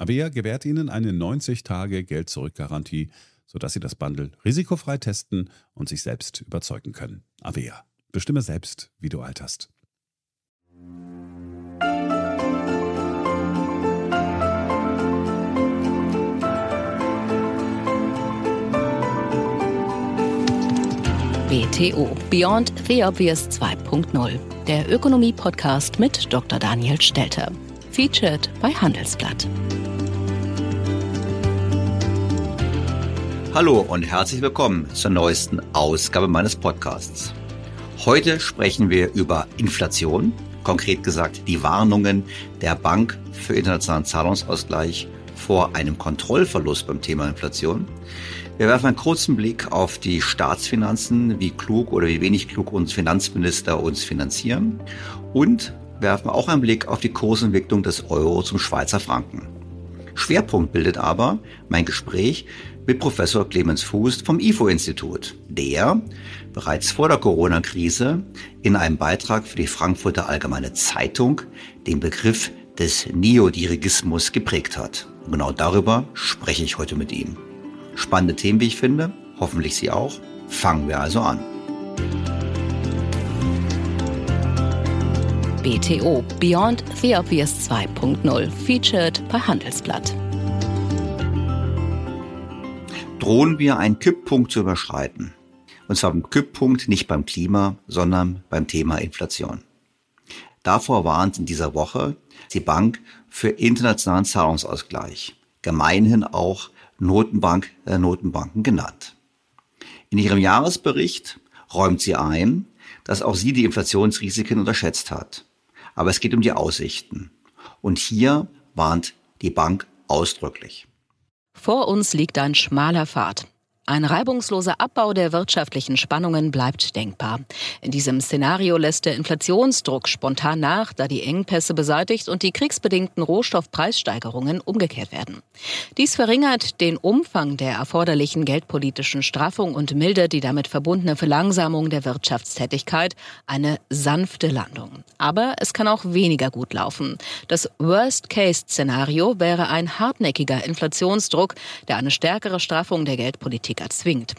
Avea gewährt Ihnen eine 90-Tage-Geld-Zurück-Garantie, sodass Sie das Bundle risikofrei testen und sich selbst überzeugen können. Avea. Bestimme selbst, wie du alterst. BTO Beyond the Obvious 2.0, der Ökonomie-Podcast mit Dr. Daniel Stelter. Featured bei Handelsblatt. Hallo und herzlich willkommen zur neuesten Ausgabe meines Podcasts. Heute sprechen wir über Inflation, konkret gesagt die Warnungen der Bank für internationalen Zahlungsausgleich vor einem Kontrollverlust beim Thema Inflation. Wir werfen einen kurzen Blick auf die Staatsfinanzen, wie klug oder wie wenig klug uns Finanzminister uns finanzieren und werfen auch einen Blick auf die Kursentwicklung des Euro zum Schweizer Franken. Schwerpunkt bildet aber mein Gespräch mit Professor Clemens Fuß vom IFO-Institut, der bereits vor der Corona-Krise in einem Beitrag für die Frankfurter Allgemeine Zeitung den Begriff des Neodirigismus geprägt hat. Und genau darüber spreche ich heute mit ihm. Spannende Themen, wie ich finde, hoffentlich Sie auch. Fangen wir also an. BTO Beyond the Obvious 2.0 featured bei Handelsblatt. Drohen wir einen Kipppunkt zu überschreiten? Und zwar beim Kipppunkt nicht beim Klima, sondern beim Thema Inflation. Davor warnt in dieser Woche die Bank für internationalen Zahlungsausgleich, gemeinhin auch Notenbank äh, Notenbanken genannt. In ihrem Jahresbericht räumt sie ein, dass auch sie die Inflationsrisiken unterschätzt hat. Aber es geht um die Aussichten. Und hier warnt die Bank ausdrücklich. Vor uns liegt ein schmaler Pfad. Ein reibungsloser Abbau der wirtschaftlichen Spannungen bleibt denkbar. In diesem Szenario lässt der Inflationsdruck spontan nach, da die Engpässe beseitigt und die kriegsbedingten Rohstoffpreissteigerungen umgekehrt werden. Dies verringert den Umfang der erforderlichen geldpolitischen Straffung und mildert die damit verbundene Verlangsamung der Wirtschaftstätigkeit, eine sanfte Landung. Aber es kann auch weniger gut laufen. Das Worst-Case-Szenario wäre ein hartnäckiger Inflationsdruck, der eine stärkere Straffung der Geldpolitik erzwingt.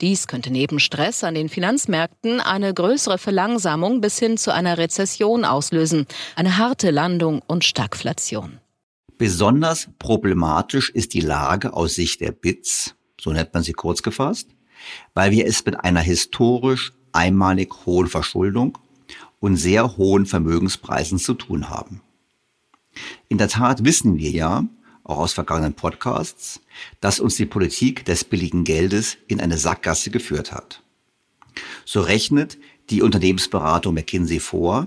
Dies könnte neben Stress an den Finanzmärkten eine größere Verlangsamung bis hin zu einer Rezession auslösen, eine harte Landung und Stagflation. Besonders problematisch ist die Lage aus Sicht der BITS, so nennt man sie kurz gefasst, weil wir es mit einer historisch einmalig hohen Verschuldung und sehr hohen Vermögenspreisen zu tun haben. In der Tat wissen wir ja, auch aus vergangenen Podcasts, dass uns die Politik des billigen Geldes in eine Sackgasse geführt hat. So rechnet die Unternehmensberatung McKinsey vor,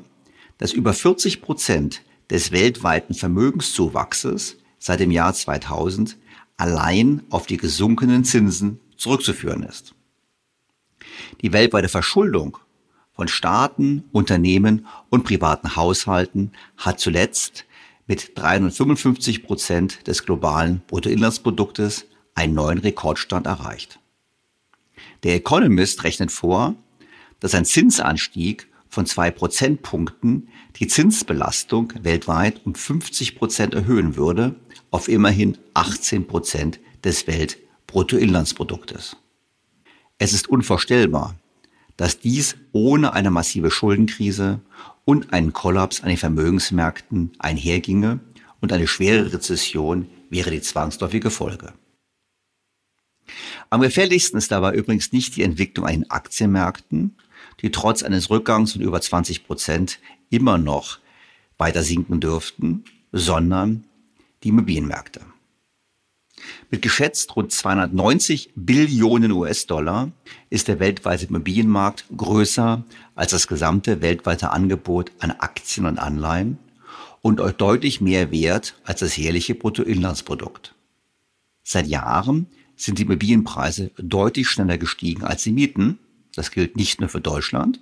dass über 40 Prozent des weltweiten Vermögenszuwachses seit dem Jahr 2000 allein auf die gesunkenen Zinsen zurückzuführen ist. Die weltweite Verschuldung von Staaten, Unternehmen und privaten Haushalten hat zuletzt mit 355 Prozent des globalen Bruttoinlandsproduktes einen neuen Rekordstand erreicht. Der Economist rechnet vor, dass ein Zinsanstieg von zwei Prozentpunkten die Zinsbelastung weltweit um 50 Prozent erhöhen würde auf immerhin 18 Prozent des Weltbruttoinlandsproduktes. Es ist unvorstellbar, dass dies ohne eine massive Schuldenkrise und einen Kollaps an den Vermögensmärkten einherginge und eine schwere Rezession wäre die zwangsläufige Folge. Am gefährlichsten ist dabei übrigens nicht die Entwicklung an den Aktienmärkten, die trotz eines Rückgangs von über 20 Prozent immer noch weiter sinken dürften, sondern die Immobilienmärkte. Mit geschätzt rund 290 Billionen US-Dollar ist der weltweite Immobilienmarkt größer als das gesamte weltweite Angebot an Aktien und Anleihen und deutlich mehr wert als das jährliche Bruttoinlandsprodukt. Seit Jahren sind die Immobilienpreise deutlich schneller gestiegen als die Mieten. Das gilt nicht nur für Deutschland.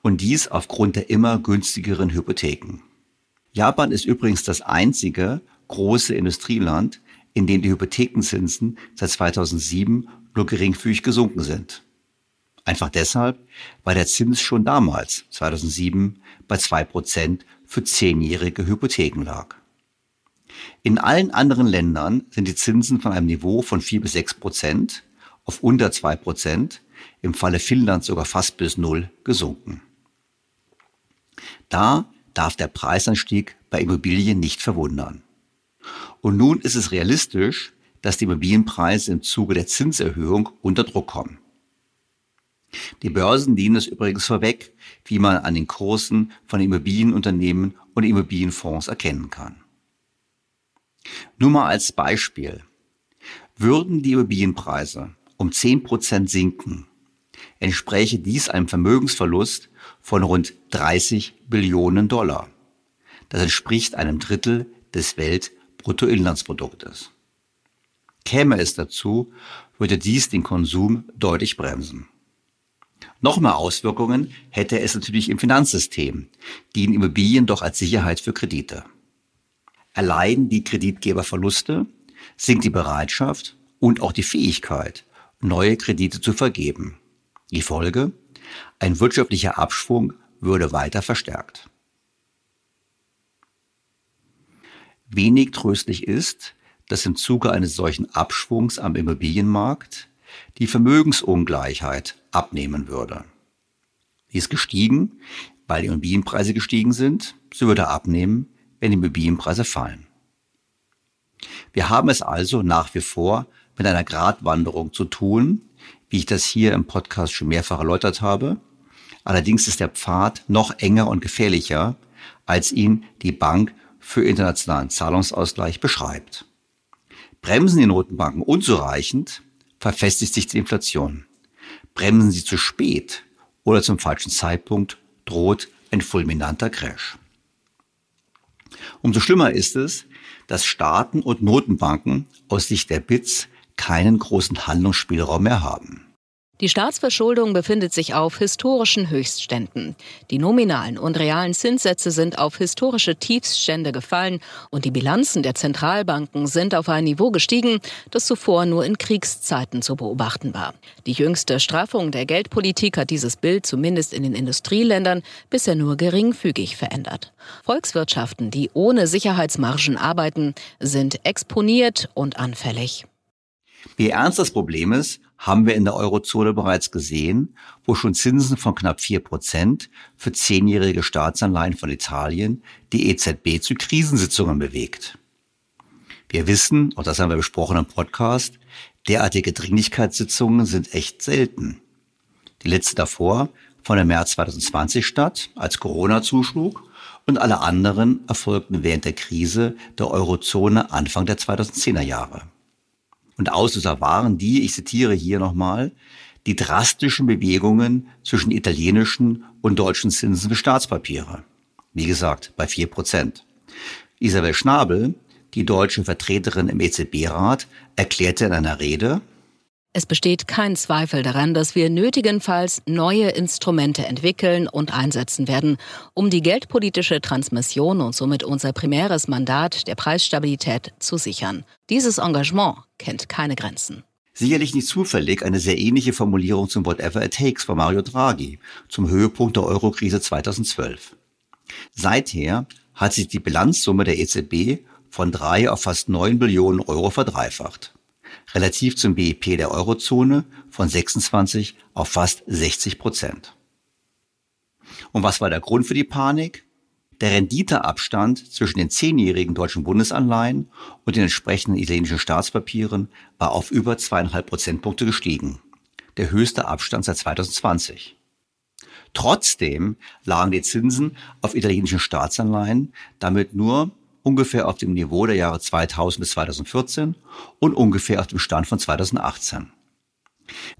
Und dies aufgrund der immer günstigeren Hypotheken. Japan ist übrigens das einzige große Industrieland, in denen die Hypothekenzinsen seit 2007 nur geringfügig gesunken sind. Einfach deshalb, weil der Zins schon damals, 2007, bei zwei Prozent für zehnjährige Hypotheken lag. In allen anderen Ländern sind die Zinsen von einem Niveau von vier bis sechs Prozent auf unter zwei Prozent, im Falle Finnlands sogar fast bis null gesunken. Da darf der Preisanstieg bei Immobilien nicht verwundern. Und nun ist es realistisch, dass die Immobilienpreise im Zuge der Zinserhöhung unter Druck kommen. Die Börsen dienen es übrigens vorweg, wie man an den Kursen von Immobilienunternehmen und Immobilienfonds erkennen kann. Nur mal als Beispiel. Würden die Immobilienpreise um 10 Prozent sinken, entspräche dies einem Vermögensverlust von rund 30 Billionen Dollar. Das entspricht einem Drittel des Welt- Bruttoinlandsproduktes. Käme es dazu, würde dies den Konsum deutlich bremsen. Noch mehr Auswirkungen hätte es natürlich im Finanzsystem, dienen Immobilien doch als Sicherheit für Kredite. Erleiden die Kreditgeber Verluste, sinkt die Bereitschaft und auch die Fähigkeit, neue Kredite zu vergeben. Die Folge? Ein wirtschaftlicher Abschwung würde weiter verstärkt. Wenig tröstlich ist, dass im Zuge eines solchen Abschwungs am Immobilienmarkt die Vermögensungleichheit abnehmen würde. Die ist gestiegen, weil die Immobilienpreise gestiegen sind. Sie würde abnehmen, wenn die Immobilienpreise fallen. Wir haben es also nach wie vor mit einer Gratwanderung zu tun, wie ich das hier im Podcast schon mehrfach erläutert habe. Allerdings ist der Pfad noch enger und gefährlicher, als ihn die Bank für internationalen Zahlungsausgleich beschreibt. Bremsen die Notenbanken unzureichend, verfestigt sich die Inflation. Bremsen sie zu spät oder zum falschen Zeitpunkt, droht ein fulminanter Crash. Umso schlimmer ist es, dass Staaten und Notenbanken aus Sicht der BITS keinen großen Handlungsspielraum mehr haben. Die Staatsverschuldung befindet sich auf historischen Höchstständen. Die nominalen und realen Zinssätze sind auf historische Tiefststände gefallen und die Bilanzen der Zentralbanken sind auf ein Niveau gestiegen, das zuvor nur in Kriegszeiten zu beobachten war. Die jüngste Straffung der Geldpolitik hat dieses Bild zumindest in den Industrieländern bisher nur geringfügig verändert. Volkswirtschaften, die ohne Sicherheitsmargen arbeiten, sind exponiert und anfällig. Wie ernst das Problem ist, haben wir in der Eurozone bereits gesehen, wo schon Zinsen von knapp vier Prozent für zehnjährige Staatsanleihen von Italien die EZB zu Krisensitzungen bewegt. Wir wissen, und das haben wir besprochen im Podcast, derartige Dringlichkeitssitzungen sind echt selten. Die letzte davor von im März 2020 statt, als Corona zuschlug, und alle anderen erfolgten während der Krise der Eurozone Anfang der 2010er Jahre. Und Auslöser waren die, ich zitiere hier nochmal, die drastischen Bewegungen zwischen italienischen und deutschen Zinsen für Staatspapiere. Wie gesagt, bei vier Prozent. Isabel Schnabel, die deutsche Vertreterin im EZB-Rat, erklärte in einer Rede, es besteht kein Zweifel daran, dass wir nötigenfalls neue Instrumente entwickeln und einsetzen werden, um die geldpolitische Transmission und somit unser primäres Mandat der Preisstabilität zu sichern. Dieses Engagement kennt keine Grenzen. Sicherlich nicht zufällig eine sehr ähnliche Formulierung zum Whatever It Takes von Mario Draghi zum Höhepunkt der Eurokrise 2012. Seither hat sich die Bilanzsumme der EZB von drei auf fast neun Billionen Euro verdreifacht relativ zum BIP der Eurozone von 26 auf fast 60 Prozent. Und was war der Grund für die Panik? Der Renditeabstand zwischen den zehnjährigen deutschen Bundesanleihen und den entsprechenden italienischen Staatspapieren war auf über zweieinhalb Prozentpunkte gestiegen. Der höchste Abstand seit 2020. Trotzdem lagen die Zinsen auf italienischen Staatsanleihen damit nur ungefähr auf dem Niveau der Jahre 2000 bis 2014 und ungefähr auf dem Stand von 2018.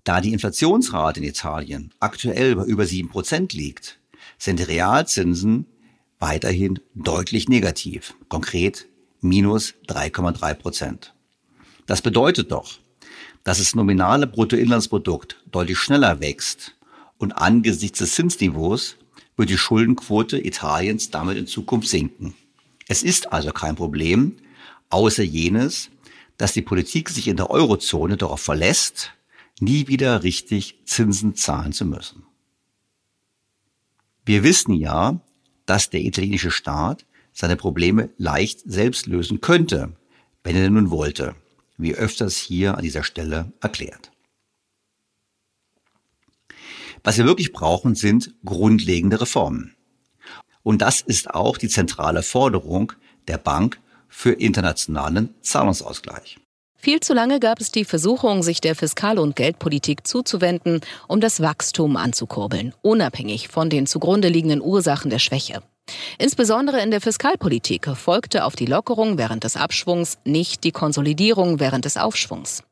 Da die Inflationsrate in Italien aktuell bei über 7% liegt, sind die Realzinsen weiterhin deutlich negativ, konkret minus 3,3 Prozent. Das bedeutet doch, dass das nominale Bruttoinlandsprodukt deutlich schneller wächst und angesichts des Zinsniveaus wird die Schuldenquote Italiens damit in Zukunft sinken. Es ist also kein Problem, außer jenes, dass die Politik sich in der Eurozone darauf verlässt, nie wieder richtig Zinsen zahlen zu müssen. Wir wissen ja, dass der italienische Staat seine Probleme leicht selbst lösen könnte, wenn er nun wollte, wie öfters hier an dieser Stelle erklärt. Was wir wirklich brauchen, sind grundlegende Reformen. Und das ist auch die zentrale Forderung der Bank für internationalen Zahlungsausgleich. Viel zu lange gab es die Versuchung, sich der Fiskal- und Geldpolitik zuzuwenden, um das Wachstum anzukurbeln, unabhängig von den zugrunde liegenden Ursachen der Schwäche. Insbesondere in der Fiskalpolitik folgte auf die Lockerung während des Abschwungs nicht die Konsolidierung während des Aufschwungs.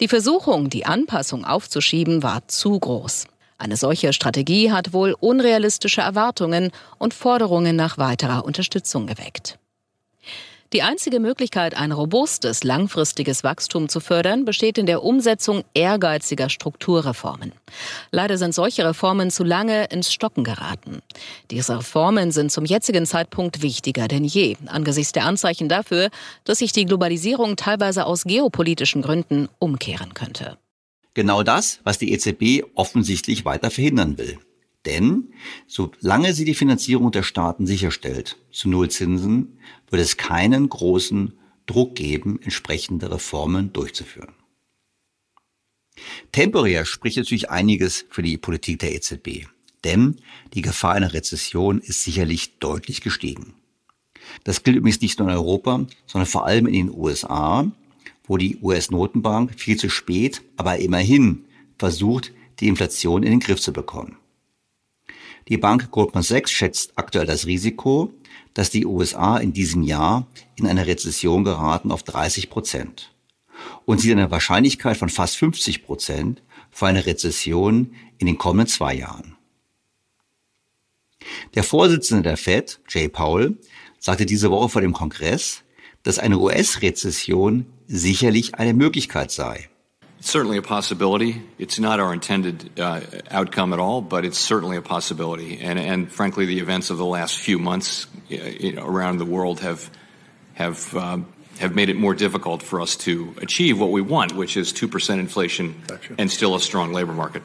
Die Versuchung, die Anpassung aufzuschieben, war zu groß. Eine solche Strategie hat wohl unrealistische Erwartungen und Forderungen nach weiterer Unterstützung geweckt. Die einzige Möglichkeit, ein robustes, langfristiges Wachstum zu fördern, besteht in der Umsetzung ehrgeiziger Strukturreformen. Leider sind solche Reformen zu lange ins Stocken geraten. Diese Reformen sind zum jetzigen Zeitpunkt wichtiger denn je, angesichts der Anzeichen dafür, dass sich die Globalisierung teilweise aus geopolitischen Gründen umkehren könnte. Genau das, was die EZB offensichtlich weiter verhindern will. Denn solange sie die Finanzierung der Staaten sicherstellt, zu Nullzinsen, wird es keinen großen Druck geben, entsprechende Reformen durchzuführen. Temporär spricht natürlich einiges für die Politik der EZB, denn die Gefahr einer Rezession ist sicherlich deutlich gestiegen. Das gilt übrigens nicht nur in Europa, sondern vor allem in den USA, wo die US-Notenbank viel zu spät, aber immerhin versucht, die Inflation in den Griff zu bekommen. Die Bank Goldman Sachs schätzt aktuell das Risiko, dass die USA in diesem Jahr in eine Rezession geraten auf 30 Prozent und sieht eine Wahrscheinlichkeit von fast 50 Prozent für eine Rezession in den kommenden zwei Jahren. Der Vorsitzende der Fed, Jay Powell, sagte diese Woche vor dem Kongress, dass eine US-Rezession sicherlich eine Möglichkeit sei. It's certainly a possibility. It's not our intended uh, outcome at all, but it's certainly a possibility. And, and frankly, the events of the last few months uh, around the world have have um, have made it more difficult for us to achieve what we want, which is two percent inflation and still a strong labor market.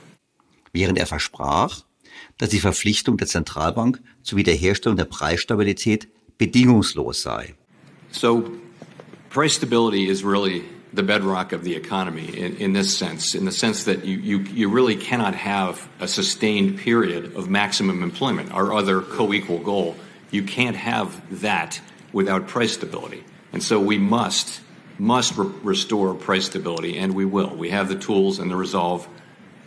Während er versprach, dass die Verpflichtung der Zentralbank zur Wiederherstellung der Preisstabilität bedingungslos sei. So, price stability is really the bedrock of the economy in, in this sense, in the sense that you, you, you really cannot have a sustained period of maximum employment, our other co equal goal. You can't have that without price stability. And so we must, must re- restore price stability, and we will. We have the tools and the resolve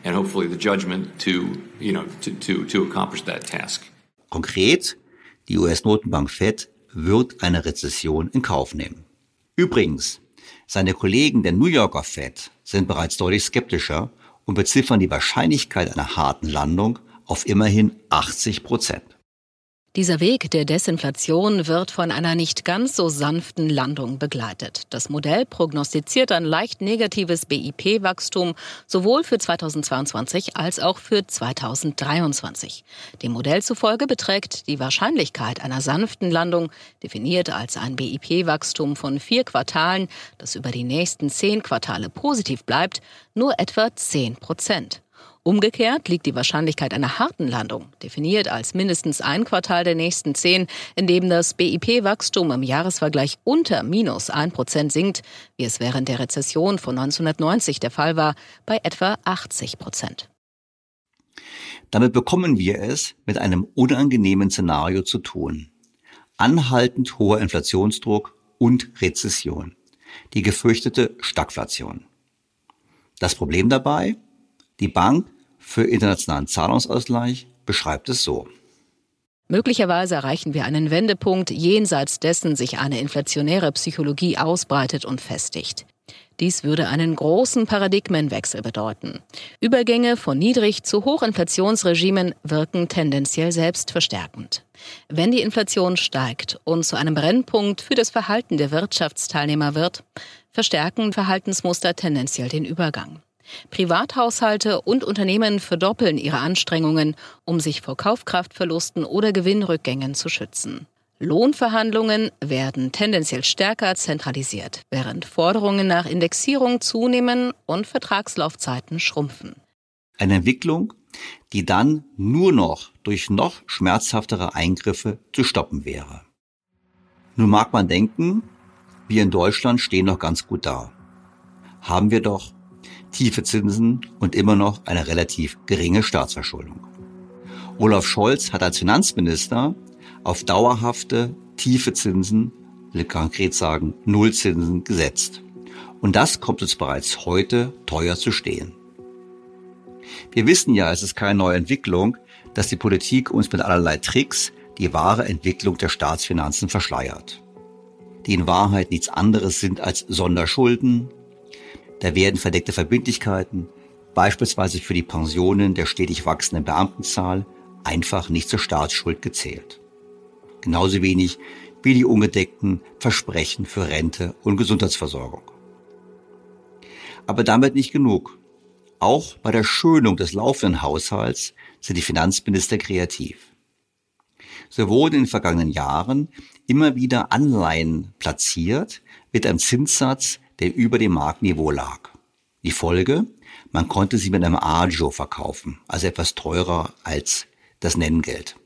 and hopefully the judgment to, you know, to, to, to accomplish that task. Konkret, die US-Notenbank Fed wird eine Rezession in Kauf nehmen. Übrigens, seine Kollegen der New Yorker Fed sind bereits deutlich skeptischer und beziffern die Wahrscheinlichkeit einer harten Landung auf immerhin 80 Prozent. Dieser Weg der Desinflation wird von einer nicht ganz so sanften Landung begleitet. Das Modell prognostiziert ein leicht negatives BIP-Wachstum sowohl für 2022 als auch für 2023. Dem Modell zufolge beträgt die Wahrscheinlichkeit einer sanften Landung, definiert als ein BIP-Wachstum von vier Quartalen, das über die nächsten zehn Quartale positiv bleibt, nur etwa 10 Prozent. Umgekehrt liegt die Wahrscheinlichkeit einer harten Landung, definiert als mindestens ein Quartal der nächsten zehn, in dem das BIP-Wachstum im Jahresvergleich unter minus ein Prozent sinkt, wie es während der Rezession von 1990 der Fall war, bei etwa 80 Prozent. Damit bekommen wir es mit einem unangenehmen Szenario zu tun. Anhaltend hoher Inflationsdruck und Rezession. Die gefürchtete Stagflation. Das Problem dabei? Die Bank für internationalen Zahlungsausgleich beschreibt es so. Möglicherweise erreichen wir einen Wendepunkt, jenseits dessen sich eine inflationäre Psychologie ausbreitet und festigt. Dies würde einen großen Paradigmenwechsel bedeuten. Übergänge von Niedrig- zu Hochinflationsregimen wirken tendenziell selbstverstärkend. Wenn die Inflation steigt und zu einem Brennpunkt für das Verhalten der Wirtschaftsteilnehmer wird, verstärken Verhaltensmuster tendenziell den Übergang. Privathaushalte und Unternehmen verdoppeln ihre Anstrengungen, um sich vor Kaufkraftverlusten oder Gewinnrückgängen zu schützen. Lohnverhandlungen werden tendenziell stärker zentralisiert, während Forderungen nach Indexierung zunehmen und Vertragslaufzeiten schrumpfen. Eine Entwicklung, die dann nur noch durch noch schmerzhaftere Eingriffe zu stoppen wäre. Nun mag man denken, wir in Deutschland stehen noch ganz gut da. Haben wir doch tiefe Zinsen und immer noch eine relativ geringe Staatsverschuldung. Olaf Scholz hat als Finanzminister auf dauerhafte tiefe Zinsen, will konkret sagen Nullzinsen, gesetzt. Und das kommt uns bereits heute teuer zu stehen. Wir wissen ja, es ist keine neue Entwicklung, dass die Politik uns mit allerlei Tricks die wahre Entwicklung der Staatsfinanzen verschleiert. Die in Wahrheit nichts anderes sind als Sonderschulden, da werden verdeckte Verbindlichkeiten, beispielsweise für die Pensionen der stetig wachsenden Beamtenzahl, einfach nicht zur Staatsschuld gezählt. Genauso wenig wie die ungedeckten Versprechen für Rente und Gesundheitsversorgung. Aber damit nicht genug. Auch bei der Schönung des laufenden Haushalts sind die Finanzminister kreativ. So wurden in den vergangenen Jahren immer wieder Anleihen platziert mit einem Zinssatz, der über dem Marktniveau lag. Die Folge? Man konnte sie mit einem Agio verkaufen, also etwas teurer als das Nenngeld.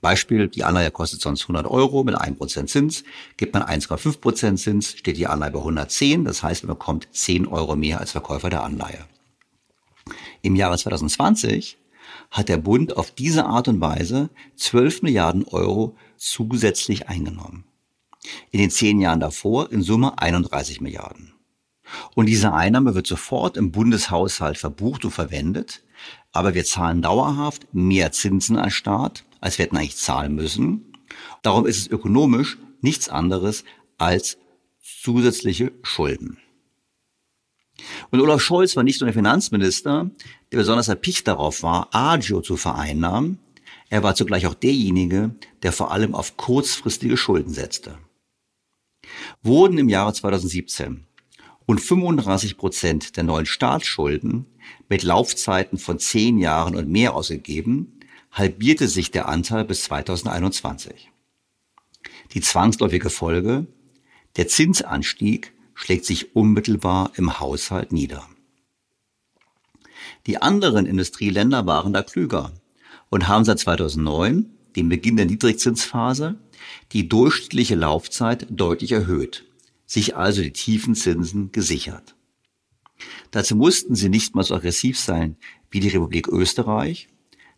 Beispiel, die Anleihe kostet sonst 100 Euro mit 1% Zins, gibt man 1,5% Zins, steht die Anleihe bei 110, das heißt, man bekommt 10 Euro mehr als Verkäufer der Anleihe. Im Jahre 2020 hat der Bund auf diese Art und Weise 12 Milliarden Euro zusätzlich eingenommen. In den zehn Jahren davor in Summe 31 Milliarden. Und diese Einnahme wird sofort im Bundeshaushalt verbucht und verwendet, aber wir zahlen dauerhaft mehr Zinsen als Staat, als wir hätten eigentlich zahlen müssen. Darum ist es ökonomisch nichts anderes als zusätzliche Schulden. Und Olaf Scholz war nicht nur der Finanzminister, der besonders erpicht darauf war, Agio zu vereinnahmen, er war zugleich auch derjenige, der vor allem auf kurzfristige Schulden setzte wurden im Jahre 2017 und 35 Prozent der neuen Staatsschulden mit Laufzeiten von zehn Jahren und mehr ausgegeben, halbierte sich der Anteil bis 2021. Die zwangsläufige Folge, der Zinsanstieg schlägt sich unmittelbar im Haushalt nieder. Die anderen Industrieländer waren da klüger und haben seit 2009, dem Beginn der Niedrigzinsphase, die durchschnittliche Laufzeit deutlich erhöht. sich also die tiefen Zinsen gesichert. Dazu mussten sie nicht mal so aggressiv sein wie die Republik Österreich,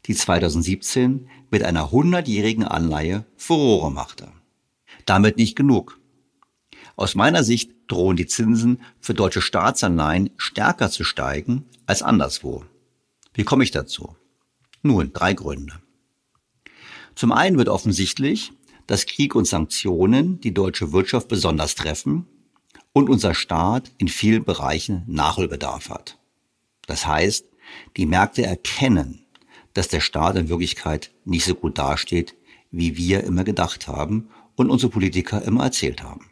die 2017 mit einer 100-jährigen Anleihe Furore machte. Damit nicht genug. Aus meiner Sicht drohen die Zinsen für deutsche Staatsanleihen stärker zu steigen als anderswo. Wie komme ich dazu? Nun, drei Gründe. Zum einen wird offensichtlich, dass Krieg und Sanktionen die deutsche Wirtschaft besonders treffen und unser Staat in vielen Bereichen Nachholbedarf hat. Das heißt, die Märkte erkennen, dass der Staat in Wirklichkeit nicht so gut dasteht, wie wir immer gedacht haben und unsere Politiker immer erzählt haben.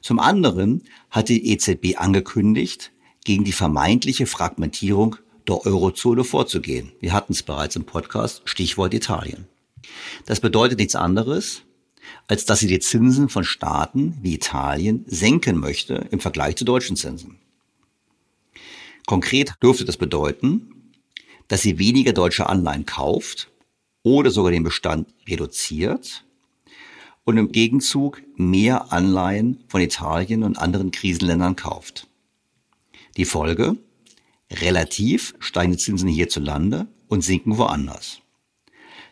Zum anderen hat die EZB angekündigt, gegen die vermeintliche Fragmentierung der Eurozone vorzugehen. Wir hatten es bereits im Podcast, Stichwort Italien. Das bedeutet nichts anderes, als dass sie die Zinsen von Staaten wie Italien senken möchte im Vergleich zu deutschen Zinsen. Konkret dürfte das bedeuten, dass sie weniger deutsche Anleihen kauft oder sogar den Bestand reduziert und im Gegenzug mehr Anleihen von Italien und anderen Krisenländern kauft. Die Folge? Relativ steigen die Zinsen hierzulande und sinken woanders.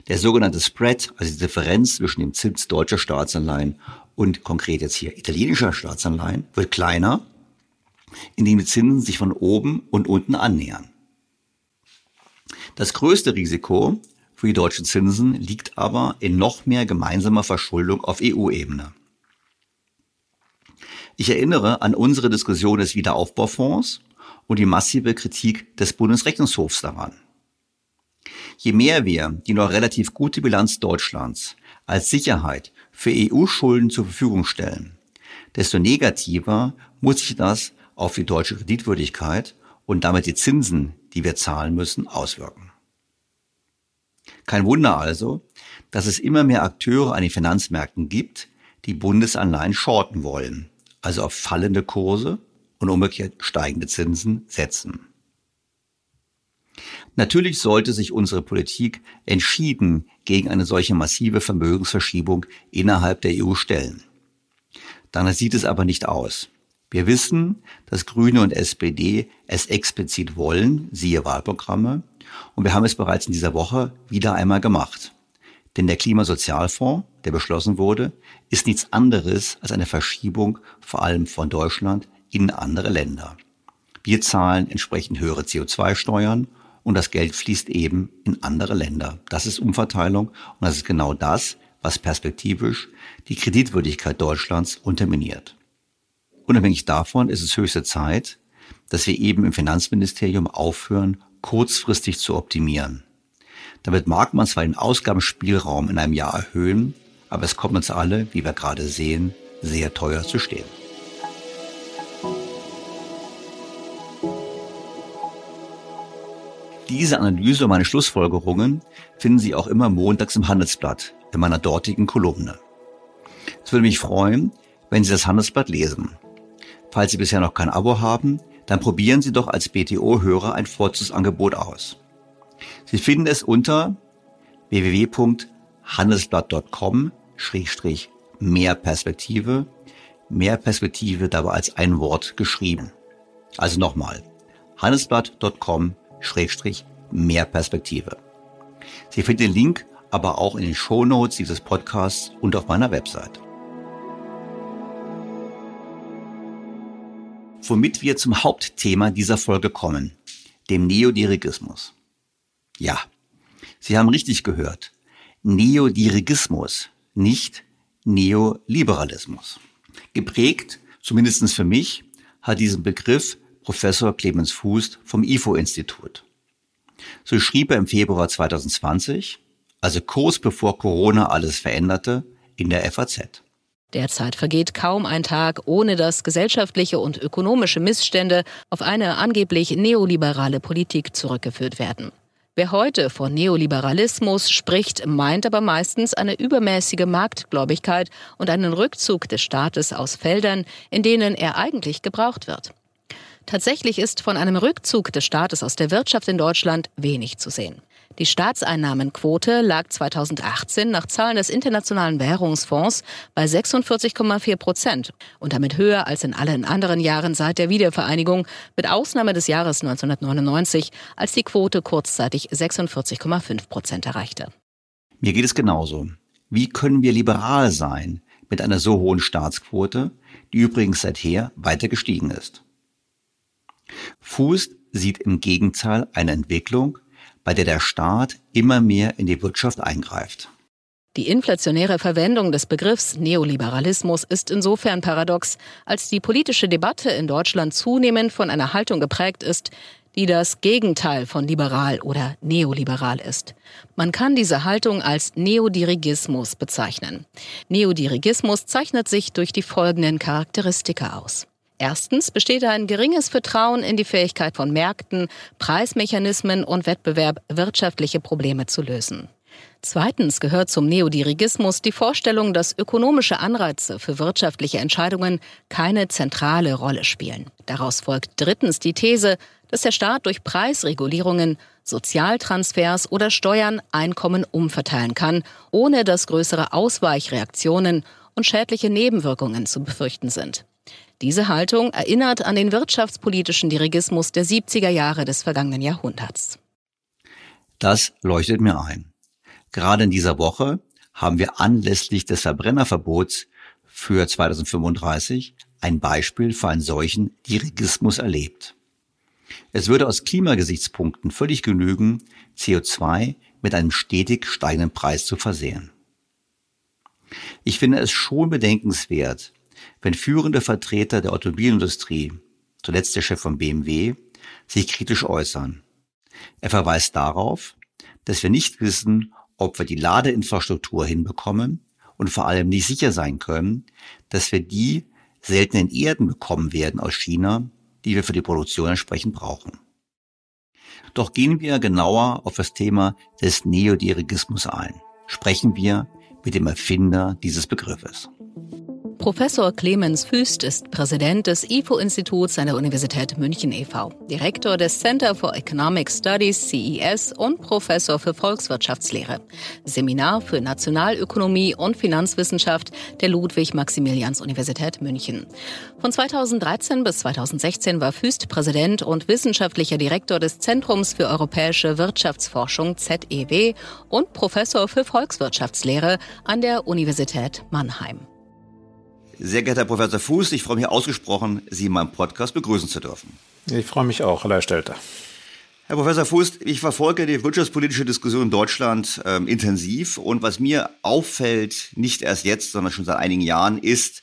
Der sogenannte Spread, also die Differenz zwischen dem Zins deutscher Staatsanleihen und konkret jetzt hier italienischer Staatsanleihen, wird kleiner, indem die Zinsen sich von oben und unten annähern. Das größte Risiko für die deutschen Zinsen liegt aber in noch mehr gemeinsamer Verschuldung auf EU-Ebene. Ich erinnere an unsere Diskussion des Wiederaufbaufonds und die massive Kritik des Bundesrechnungshofs daran. Je mehr wir die noch relativ gute Bilanz Deutschlands als Sicherheit für EU-Schulden zur Verfügung stellen, desto negativer muss sich das auf die deutsche Kreditwürdigkeit und damit die Zinsen, die wir zahlen müssen, auswirken. Kein Wunder also, dass es immer mehr Akteure an den Finanzmärkten gibt, die Bundesanleihen shorten wollen, also auf fallende Kurse und umgekehrt steigende Zinsen setzen. Natürlich sollte sich unsere Politik entschieden gegen eine solche massive Vermögensverschiebung innerhalb der EU stellen. Danach sieht es aber nicht aus. Wir wissen, dass Grüne und SPD es explizit wollen, siehe Wahlprogramme, und wir haben es bereits in dieser Woche wieder einmal gemacht. Denn der Klimasozialfonds, der beschlossen wurde, ist nichts anderes als eine Verschiebung vor allem von Deutschland in andere Länder. Wir zahlen entsprechend höhere CO2-Steuern und das Geld fließt eben in andere Länder. Das ist Umverteilung und das ist genau das, was perspektivisch die Kreditwürdigkeit Deutschlands unterminiert. Unabhängig davon ist es höchste Zeit, dass wir eben im Finanzministerium aufhören, kurzfristig zu optimieren. Damit mag man zwar den Ausgabenspielraum in einem Jahr erhöhen, aber es kommt uns alle, wie wir gerade sehen, sehr teuer zu stehen. Diese Analyse und meine Schlussfolgerungen finden Sie auch immer montags im Handelsblatt in meiner dortigen Kolumne. Es würde mich freuen, wenn Sie das Handelsblatt lesen. Falls Sie bisher noch kein Abo haben, dann probieren Sie doch als BTO-Hörer ein Vorzugsangebot aus. Sie finden es unter www.handelsblatt.com-mehrperspektive, Mehrperspektive dabei als ein Wort geschrieben. Also nochmal, handelsblatt.com mehr Perspektive. Sie finden den Link aber auch in den Show Notes dieses Podcasts und auf meiner Website. Womit wir zum Hauptthema dieser Folge kommen, dem Neodirigismus. Ja, Sie haben richtig gehört. Neodirigismus, nicht Neoliberalismus. Geprägt, zumindestens für mich, hat diesen Begriff Professor Clemens Fuß vom IFO-Institut. So schrieb er im Februar 2020, also kurz bevor Corona alles veränderte, in der FAZ. Derzeit vergeht kaum ein Tag, ohne dass gesellschaftliche und ökonomische Missstände auf eine angeblich neoliberale Politik zurückgeführt werden. Wer heute von Neoliberalismus spricht, meint aber meistens eine übermäßige Marktgläubigkeit und einen Rückzug des Staates aus Feldern, in denen er eigentlich gebraucht wird. Tatsächlich ist von einem Rückzug des Staates aus der Wirtschaft in Deutschland wenig zu sehen. Die Staatseinnahmenquote lag 2018 nach Zahlen des Internationalen Währungsfonds bei 46,4 Prozent und damit höher als in allen anderen Jahren seit der Wiedervereinigung, mit Ausnahme des Jahres 1999, als die Quote kurzzeitig 46,5 Prozent erreichte. Mir geht es genauso. Wie können wir liberal sein mit einer so hohen Staatsquote, die übrigens seither weiter gestiegen ist? Fuß sieht im Gegenteil eine Entwicklung, bei der der Staat immer mehr in die Wirtschaft eingreift. Die inflationäre Verwendung des Begriffs Neoliberalismus ist insofern paradox, als die politische Debatte in Deutschland zunehmend von einer Haltung geprägt ist, die das Gegenteil von liberal oder neoliberal ist. Man kann diese Haltung als Neodirigismus bezeichnen. Neodirigismus zeichnet sich durch die folgenden Charakteristika aus. Erstens besteht ein geringes Vertrauen in die Fähigkeit von Märkten, Preismechanismen und Wettbewerb, wirtschaftliche Probleme zu lösen. Zweitens gehört zum Neodirigismus die Vorstellung, dass ökonomische Anreize für wirtschaftliche Entscheidungen keine zentrale Rolle spielen. Daraus folgt drittens die These, dass der Staat durch Preisregulierungen, Sozialtransfers oder Steuern Einkommen umverteilen kann, ohne dass größere Ausweichreaktionen und schädliche Nebenwirkungen zu befürchten sind. Diese Haltung erinnert an den wirtschaftspolitischen Dirigismus der 70er Jahre des vergangenen Jahrhunderts. Das leuchtet mir ein. Gerade in dieser Woche haben wir anlässlich des Verbrennerverbots für 2035 ein Beispiel für einen solchen Dirigismus erlebt. Es würde aus Klimagesichtspunkten völlig genügen, CO2 mit einem stetig steigenden Preis zu versehen. Ich finde es schon bedenkenswert, wenn führende Vertreter der Automobilindustrie, zuletzt der Chef von BMW, sich kritisch äußern. Er verweist darauf, dass wir nicht wissen, ob wir die Ladeinfrastruktur hinbekommen und vor allem nicht sicher sein können, dass wir die seltenen Erden bekommen werden aus China, die wir für die Produktion entsprechend brauchen. Doch gehen wir genauer auf das Thema des Neodirigismus ein. Sprechen wir mit dem Erfinder dieses Begriffes. Professor Clemens Füst ist Präsident des IFO-Instituts an der Universität München e.V., Direktor des Center for Economic Studies CES und Professor für Volkswirtschaftslehre, Seminar für Nationalökonomie und Finanzwissenschaft der Ludwig-Maximilians-Universität München. Von 2013 bis 2016 war Füst Präsident und wissenschaftlicher Direktor des Zentrums für europäische Wirtschaftsforschung ZEW und Professor für Volkswirtschaftslehre an der Universität Mannheim. Sehr geehrter Herr Professor Fuß, ich freue mich ausgesprochen, Sie in meinem Podcast begrüßen zu dürfen. Ich freue mich auch, Herr Stelter. Herr Professor Fuß, ich verfolge die wirtschaftspolitische Diskussion in Deutschland ähm, intensiv und was mir auffällt, nicht erst jetzt, sondern schon seit einigen Jahren, ist,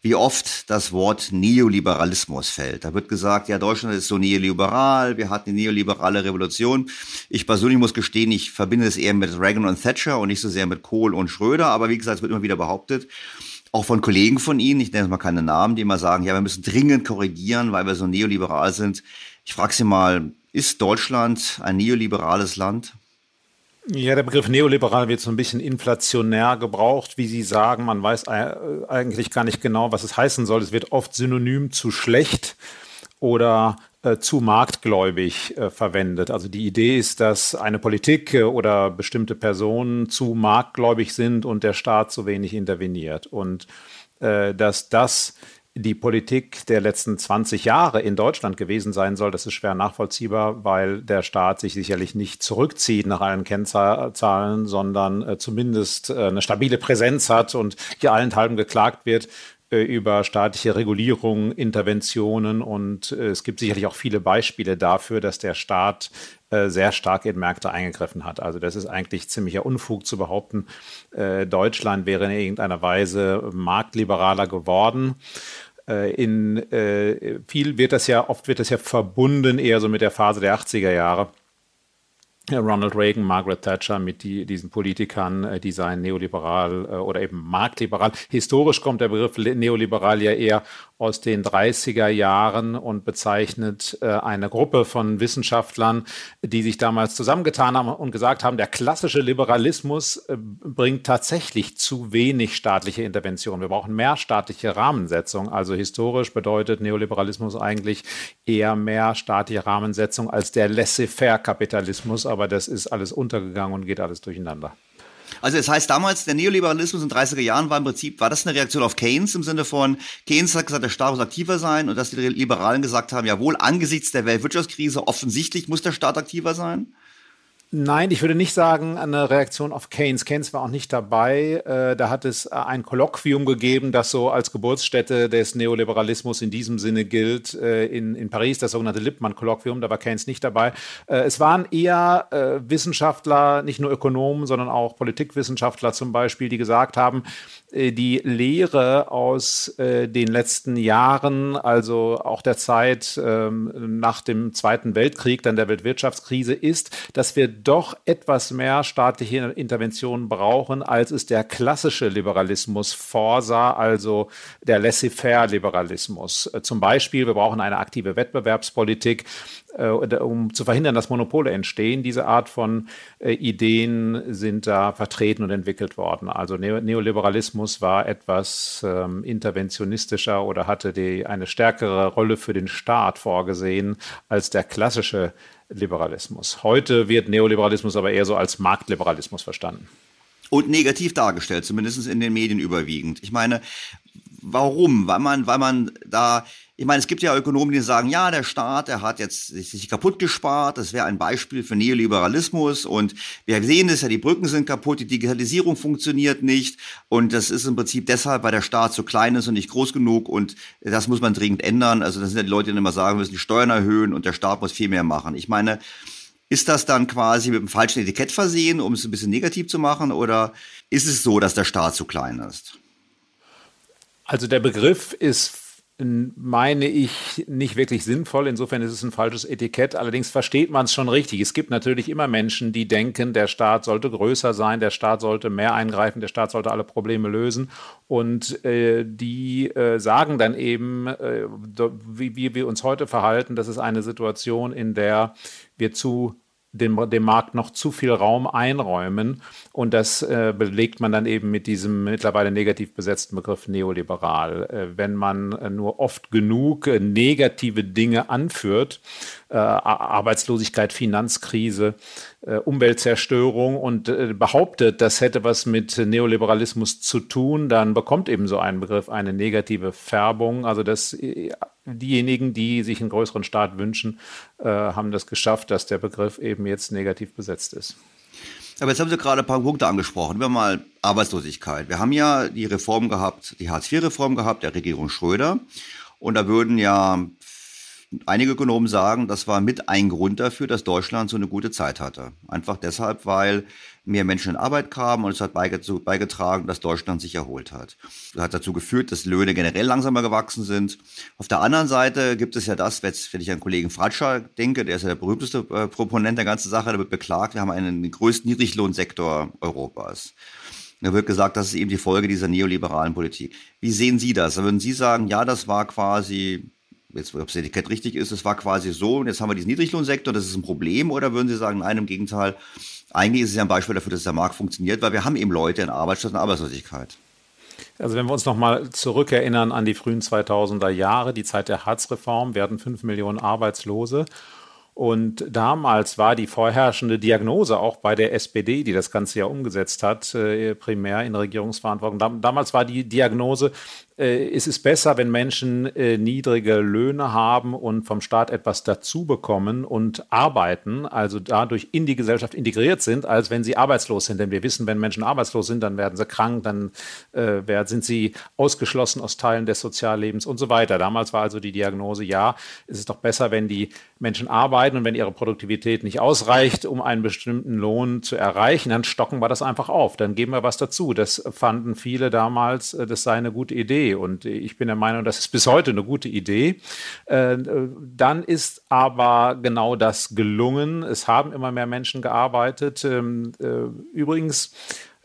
wie oft das Wort Neoliberalismus fällt. Da wird gesagt, ja, Deutschland ist so neoliberal, wir hatten eine neoliberale Revolution. Ich persönlich muss gestehen, ich verbinde es eher mit Reagan und Thatcher und nicht so sehr mit Kohl und Schröder, aber wie gesagt, es wird immer wieder behauptet auch von Kollegen von Ihnen, ich nenne jetzt mal keine Namen, die immer sagen, ja, wir müssen dringend korrigieren, weil wir so neoliberal sind. Ich frage Sie mal, ist Deutschland ein neoliberales Land? Ja, der Begriff neoliberal wird so ein bisschen inflationär gebraucht, wie Sie sagen. Man weiß eigentlich gar nicht genau, was es heißen soll. Es wird oft synonym zu schlecht oder zu marktgläubig äh, verwendet. Also die Idee ist, dass eine Politik äh, oder bestimmte Personen zu marktgläubig sind und der Staat zu wenig interveniert. Und äh, dass das die Politik der letzten 20 Jahre in Deutschland gewesen sein soll, das ist schwer nachvollziehbar, weil der Staat sich sicherlich nicht zurückzieht nach allen Kennzahlen, sondern äh, zumindest äh, eine stabile Präsenz hat und hier allenthalben geklagt wird, äh, über staatliche Regulierung, Interventionen und äh, es gibt sicherlich auch viele Beispiele dafür, dass der Staat äh, sehr stark in Märkte eingegriffen hat. Also das ist eigentlich ziemlicher Unfug zu behaupten, Deutschland wäre in irgendeiner Weise marktliberaler geworden. In viel wird das ja, oft wird das ja verbunden eher so mit der Phase der 80er Jahre Ronald Reagan, Margaret Thatcher mit die, diesen Politikern, äh, die seien neoliberal äh, oder eben marktliberal. Historisch kommt der Begriff neoliberal ja eher aus den 30er Jahren und bezeichnet äh, eine Gruppe von Wissenschaftlern, die sich damals zusammengetan haben und gesagt haben, der klassische Liberalismus äh, bringt tatsächlich zu wenig staatliche Intervention. Wir brauchen mehr staatliche Rahmensetzung. Also historisch bedeutet Neoliberalismus eigentlich eher mehr staatliche Rahmensetzung als der Laissez-faire-Kapitalismus. Aber das ist alles untergegangen und geht alles durcheinander. Also das heißt damals, der Neoliberalismus in den 30er Jahren war im Prinzip, war das eine Reaktion auf Keynes im Sinne von, Keynes hat gesagt, der Staat muss aktiver sein und dass die Liberalen gesagt haben, jawohl, angesichts der Weltwirtschaftskrise offensichtlich muss der Staat aktiver sein? Nein, ich würde nicht sagen, eine Reaktion auf Keynes. Keynes war auch nicht dabei. Äh, da hat es äh, ein Kolloquium gegeben, das so als Geburtsstätte des Neoliberalismus in diesem Sinne gilt, äh, in, in Paris, das sogenannte Lippmann-Kolloquium. Da war Keynes nicht dabei. es waren eher Wissenschaftler, nicht nur Ökonomen, sondern auch Politikwissenschaftler zum Beispiel, die gesagt haben, die Lehre aus den letzten Jahren, also auch der Zeit ähm, nach dem Zweiten Weltkrieg, dann der Weltwirtschaftskrise, ist, dass wir doch etwas mehr staatliche Interventionen brauchen, als es der klassische Liberalismus vorsah, also der Laissez-faire-Liberalismus. Äh, zum Beispiel, wir brauchen eine aktive Wettbewerbspolitik, äh, um zu verhindern, dass Monopole entstehen. Diese Art von äh, Ideen sind da vertreten und entwickelt worden. Also Neoliberalismus war etwas ähm, interventionistischer oder hatte die, eine stärkere Rolle für den Staat vorgesehen als der klassische Liberalismus. Heute wird Neoliberalismus aber eher so als Marktliberalismus verstanden. Und negativ dargestellt, zumindest in den Medien überwiegend. Ich meine, warum? Weil man, weil man da ich meine, es gibt ja Ökonomen, die sagen, ja, der Staat, der hat jetzt sich kaputt gespart, das wäre ein Beispiel für Neoliberalismus und wir sehen es ja, die Brücken sind kaputt, die Digitalisierung funktioniert nicht und das ist im Prinzip deshalb, weil der Staat zu klein ist und nicht groß genug und das muss man dringend ändern. Also das sind ja die Leute, die immer sagen, wir müssen die Steuern erhöhen und der Staat muss viel mehr machen. Ich meine, ist das dann quasi mit dem falschen Etikett versehen, um es ein bisschen negativ zu machen oder ist es so, dass der Staat zu klein ist? Also der Begriff ist meine ich, nicht wirklich sinnvoll. Insofern ist es ein falsches Etikett. Allerdings versteht man es schon richtig. Es gibt natürlich immer Menschen, die denken, der Staat sollte größer sein, der Staat sollte mehr eingreifen, der Staat sollte alle Probleme lösen. Und äh, die äh, sagen dann eben, äh, wie, wie wir uns heute verhalten, das ist eine Situation, in der wir zu dem, dem Markt noch zu viel Raum einräumen. Und das äh, belegt man dann eben mit diesem mittlerweile negativ besetzten Begriff neoliberal. Äh, wenn man äh, nur oft genug äh, negative Dinge anführt, äh, Arbeitslosigkeit, Finanzkrise, Umweltzerstörung und behauptet, das hätte was mit Neoliberalismus zu tun, dann bekommt eben so ein Begriff eine negative Färbung. Also das diejenigen, die sich einen größeren Staat wünschen, äh, haben das geschafft, dass der Begriff eben jetzt negativ besetzt ist. Aber jetzt haben Sie gerade ein paar Punkte angesprochen. Wir mal Arbeitslosigkeit. Wir haben ja die Reform gehabt, die Hartz-IV-Reform gehabt der Regierung Schröder. Und da würden ja einige Ökonomen sagen, das war mit ein Grund dafür, dass Deutschland so eine gute Zeit hatte. Einfach deshalb, weil mehr Menschen in Arbeit kamen und es hat beigetragen, dass Deutschland sich erholt hat. Das hat dazu geführt, dass Löhne generell langsamer gewachsen sind. Auf der anderen Seite gibt es ja das, wenn ich an Kollegen Fratscher denke, der ist ja der berühmteste äh, Proponent der ganzen Sache, der wird beklagt, wir haben einen größten Niedriglohnsektor Europas. Da wird gesagt, das ist eben die Folge dieser neoliberalen Politik. Wie sehen Sie das? Würden Sie sagen, ja, das war quasi jetzt, ob das Etikett richtig ist, es war quasi so, und jetzt haben wir diesen Niedriglohnsektor, das ist ein Problem, oder würden Sie sagen, nein, im Gegenteil, eigentlich ist es ja ein Beispiel dafür, dass der Markt funktioniert, weil wir haben eben Leute in Arbeit statt in Arbeitslosigkeit. Also wenn wir uns nochmal zurückerinnern an die frühen 2000er Jahre, die Zeit der Hartz-Reform, werden fünf Millionen Arbeitslose. Und damals war die vorherrschende Diagnose auch bei der SPD, die das Ganze ja umgesetzt hat, äh, primär in Regierungsverantwortung. damals war die Diagnose, äh, es ist besser, wenn Menschen äh, niedrige Löhne haben und vom Staat etwas dazu bekommen und arbeiten, also dadurch in die Gesellschaft integriert sind, als wenn sie arbeitslos sind. Denn wir wissen, wenn Menschen arbeitslos sind, dann werden sie krank, dann äh, sind sie ausgeschlossen aus Teilen des Soziallebens und so weiter. Damals war also die Diagnose, ja, es ist doch besser, wenn die Menschen arbeiten und wenn ihre Produktivität nicht ausreicht, um einen bestimmten Lohn zu erreichen, dann stocken wir das einfach auf, dann geben wir was dazu. Das fanden viele damals, äh, das sei eine gute Idee. Und ich bin der Meinung, das ist bis heute eine gute Idee. Äh, dann ist aber genau das gelungen. Es haben immer mehr Menschen gearbeitet. Ähm, äh, übrigens,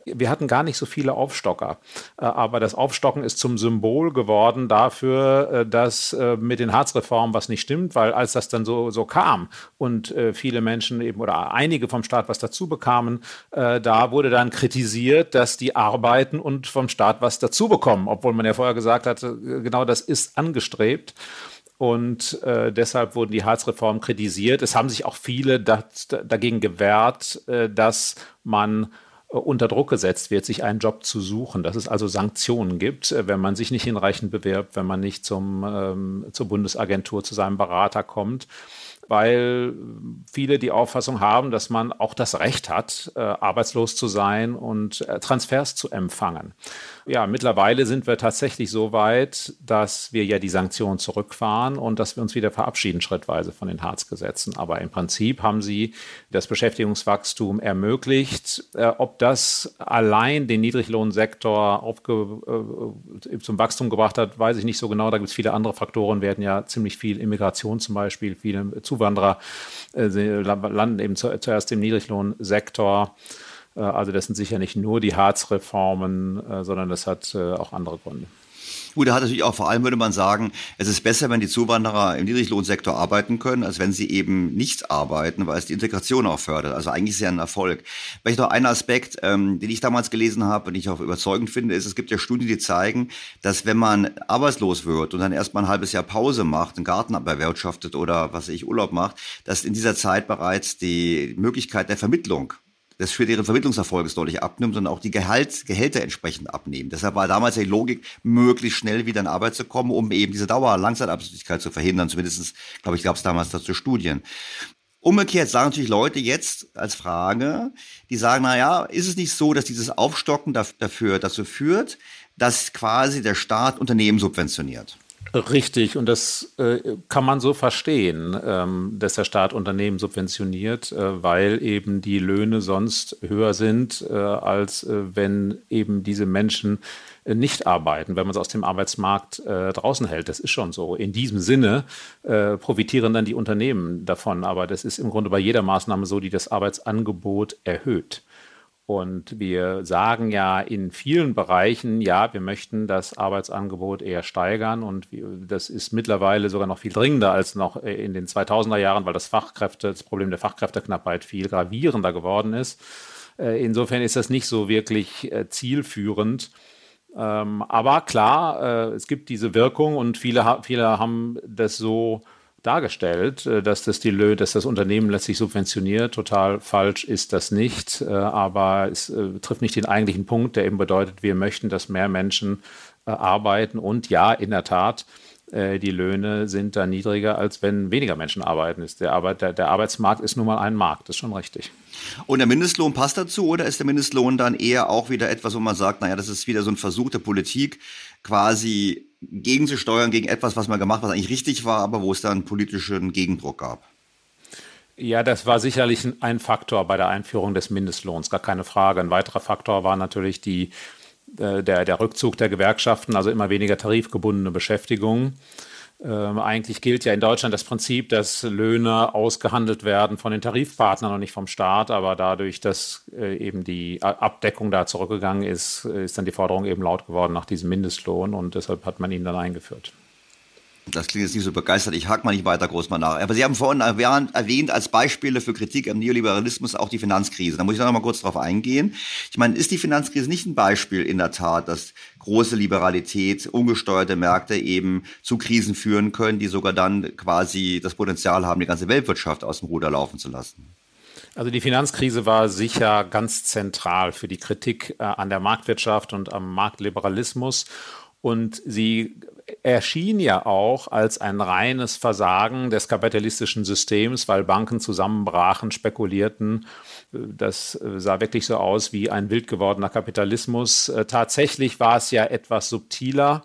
wir hatten gar nicht so viele Aufstocker. Äh, aber das Aufstocken ist zum Symbol geworden dafür, äh, dass äh, mit den Harzreformen was nicht stimmt, weil als das dann so, so kam und viele Menschen eben oder einige vom Staat was dazu bekamen, da wurde dann kritisiert, dass die arbeiten und vom Staat was dazu bekommen, obwohl man ja vorher gesagt hatte, genau das ist angestrebt. Und äh, deshalb wurden die Harzreformen kritisiert. Es haben sich auch viele das, dagegen gewehrt, äh, dass man unter Druck gesetzt wird, sich einen Job zu suchen, dass es also Sanktionen gibt, äh, wenn man sich nicht hinreichend bewirbt, wenn man nicht zum, ähm, zur Bundesagentur, zu seinem Berater kommt weil viele die Auffassung haben, dass man auch das Recht hat, äh, arbeitslos zu sein und äh, Transfers zu empfangen. Ja, mittlerweile sind wir tatsächlich so weit, dass wir ja die Sanktionen zurückfahren und dass wir uns wieder verabschieden schrittweise von den Harzgesetzen. Aber im Prinzip haben sie das Beschäftigungswachstum ermöglicht. Äh, ob das allein den Niedriglohnsektor aufge, äh, zum Wachstum gebracht hat, weiß ich nicht so genau. Da gibt es viele andere Faktoren. Wir hatten ja ziemlich viel Immigration zum Beispiel, viele Zuwanderer äh, landen eben zuerst im Niedriglohnsektor. Äh, also das sind sicher nicht nur die Harzreformen, äh, sondern das hat äh, auch andere Gründe. Gut, da hat natürlich auch vor allem, würde man sagen, es ist besser, wenn die Zuwanderer im Niedriglohnsektor arbeiten können, als wenn sie eben nicht arbeiten, weil es die Integration auch fördert. Also eigentlich ist es ja ein Erfolg. Vielleicht noch ein Aspekt, ähm, den ich damals gelesen habe und ich auch überzeugend finde, ist, es gibt ja Studien, die zeigen, dass wenn man arbeitslos wird und dann erstmal ein halbes Jahr Pause macht, einen Garten bewirtschaftet oder was weiß ich, Urlaub macht, dass in dieser Zeit bereits die Möglichkeit der Vermittlung das für deren Vermittlungserfolges deutlich abnimmt und auch die Gehalt, Gehälter entsprechend abnehmen. Deshalb war damals die Logik, möglichst schnell wieder in Arbeit zu kommen, um eben diese Dauer-Langzeitarbeitslosigkeit zu verhindern. Zumindest, glaube ich, gab es damals dazu Studien. Umgekehrt sagen natürlich Leute jetzt als Frage, die sagen, na ja, ist es nicht so, dass dieses Aufstocken dafür dazu führt, dass quasi der Staat Unternehmen subventioniert? Richtig, und das äh, kann man so verstehen, ähm, dass der Staat Unternehmen subventioniert, äh, weil eben die Löhne sonst höher sind, äh, als äh, wenn eben diese Menschen äh, nicht arbeiten, wenn man es aus dem Arbeitsmarkt äh, draußen hält. Das ist schon so. In diesem Sinne profitieren dann die Unternehmen davon, aber das ist im Grunde bei jeder Maßnahme so, die das Arbeitsangebot erhöht. Und wir sagen ja in vielen Bereichen, ja, wir möchten das Arbeitsangebot eher steigern. Und das ist mittlerweile sogar noch viel dringender als noch in den 2000er Jahren, weil das Fachkräfte, das Problem der Fachkräfteknappheit viel gravierender geworden ist. Äh, insofern ist das nicht so wirklich äh, zielführend. Ähm, aber klar, äh, es gibt diese Wirkung und viele, viele haben das so dargestellt, äh, dass das Löhne, dass das Unternehmen letztlich subventioniert. Total falsch ist das nicht, äh, aber es äh, trifft nicht den eigentlichen Punkt, der eben bedeutet, wir möchten, dass mehr Menschen arbeiten und ja, in der Tat, die Löhne sind da niedriger, als wenn weniger Menschen arbeiten. Der, Arbeit, der, der Arbeitsmarkt ist nun mal ein Markt, das ist schon richtig. Und der Mindestlohn passt dazu oder ist der Mindestlohn dann eher auch wieder etwas, wo man sagt, naja, das ist wieder so ein Versuch der Politik, quasi gegenzusteuern gegen etwas, was man gemacht, was eigentlich richtig war, aber wo es dann politischen Gegendruck gab. Ja, das war sicherlich ein Faktor bei der Einführung des Mindestlohns, gar keine Frage. Ein weiterer Faktor war natürlich die, äh, der, der Rückzug der Gewerkschaften, also immer weniger tarifgebundene Beschäftigung. Ähm, eigentlich gilt ja in Deutschland das Prinzip, dass Löhne ausgehandelt werden von den Tarifpartnern und nicht vom Staat. Aber dadurch, dass äh, eben die Abdeckung da zurückgegangen ist, ist dann die Forderung eben laut geworden nach diesem Mindestlohn und deshalb hat man ihn dann eingeführt. Das klingt jetzt nicht so begeistert. Ich hake mal nicht weiter groß mal nach. Aber Sie haben vorhin erwähnt als Beispiele für Kritik am Neoliberalismus auch die Finanzkrise. Da muss ich noch mal kurz drauf eingehen. Ich meine, ist die Finanzkrise nicht ein Beispiel in der Tat, dass große Liberalität, ungesteuerte Märkte eben zu Krisen führen können, die sogar dann quasi das Potenzial haben, die ganze Weltwirtschaft aus dem Ruder laufen zu lassen? Also die Finanzkrise war sicher ganz zentral für die Kritik äh, an der Marktwirtschaft und am Marktliberalismus. Und sie erschien ja auch als ein reines Versagen des kapitalistischen Systems, weil Banken zusammenbrachen, spekulierten. Das sah wirklich so aus wie ein wild gewordener Kapitalismus. Äh, tatsächlich war es ja etwas subtiler.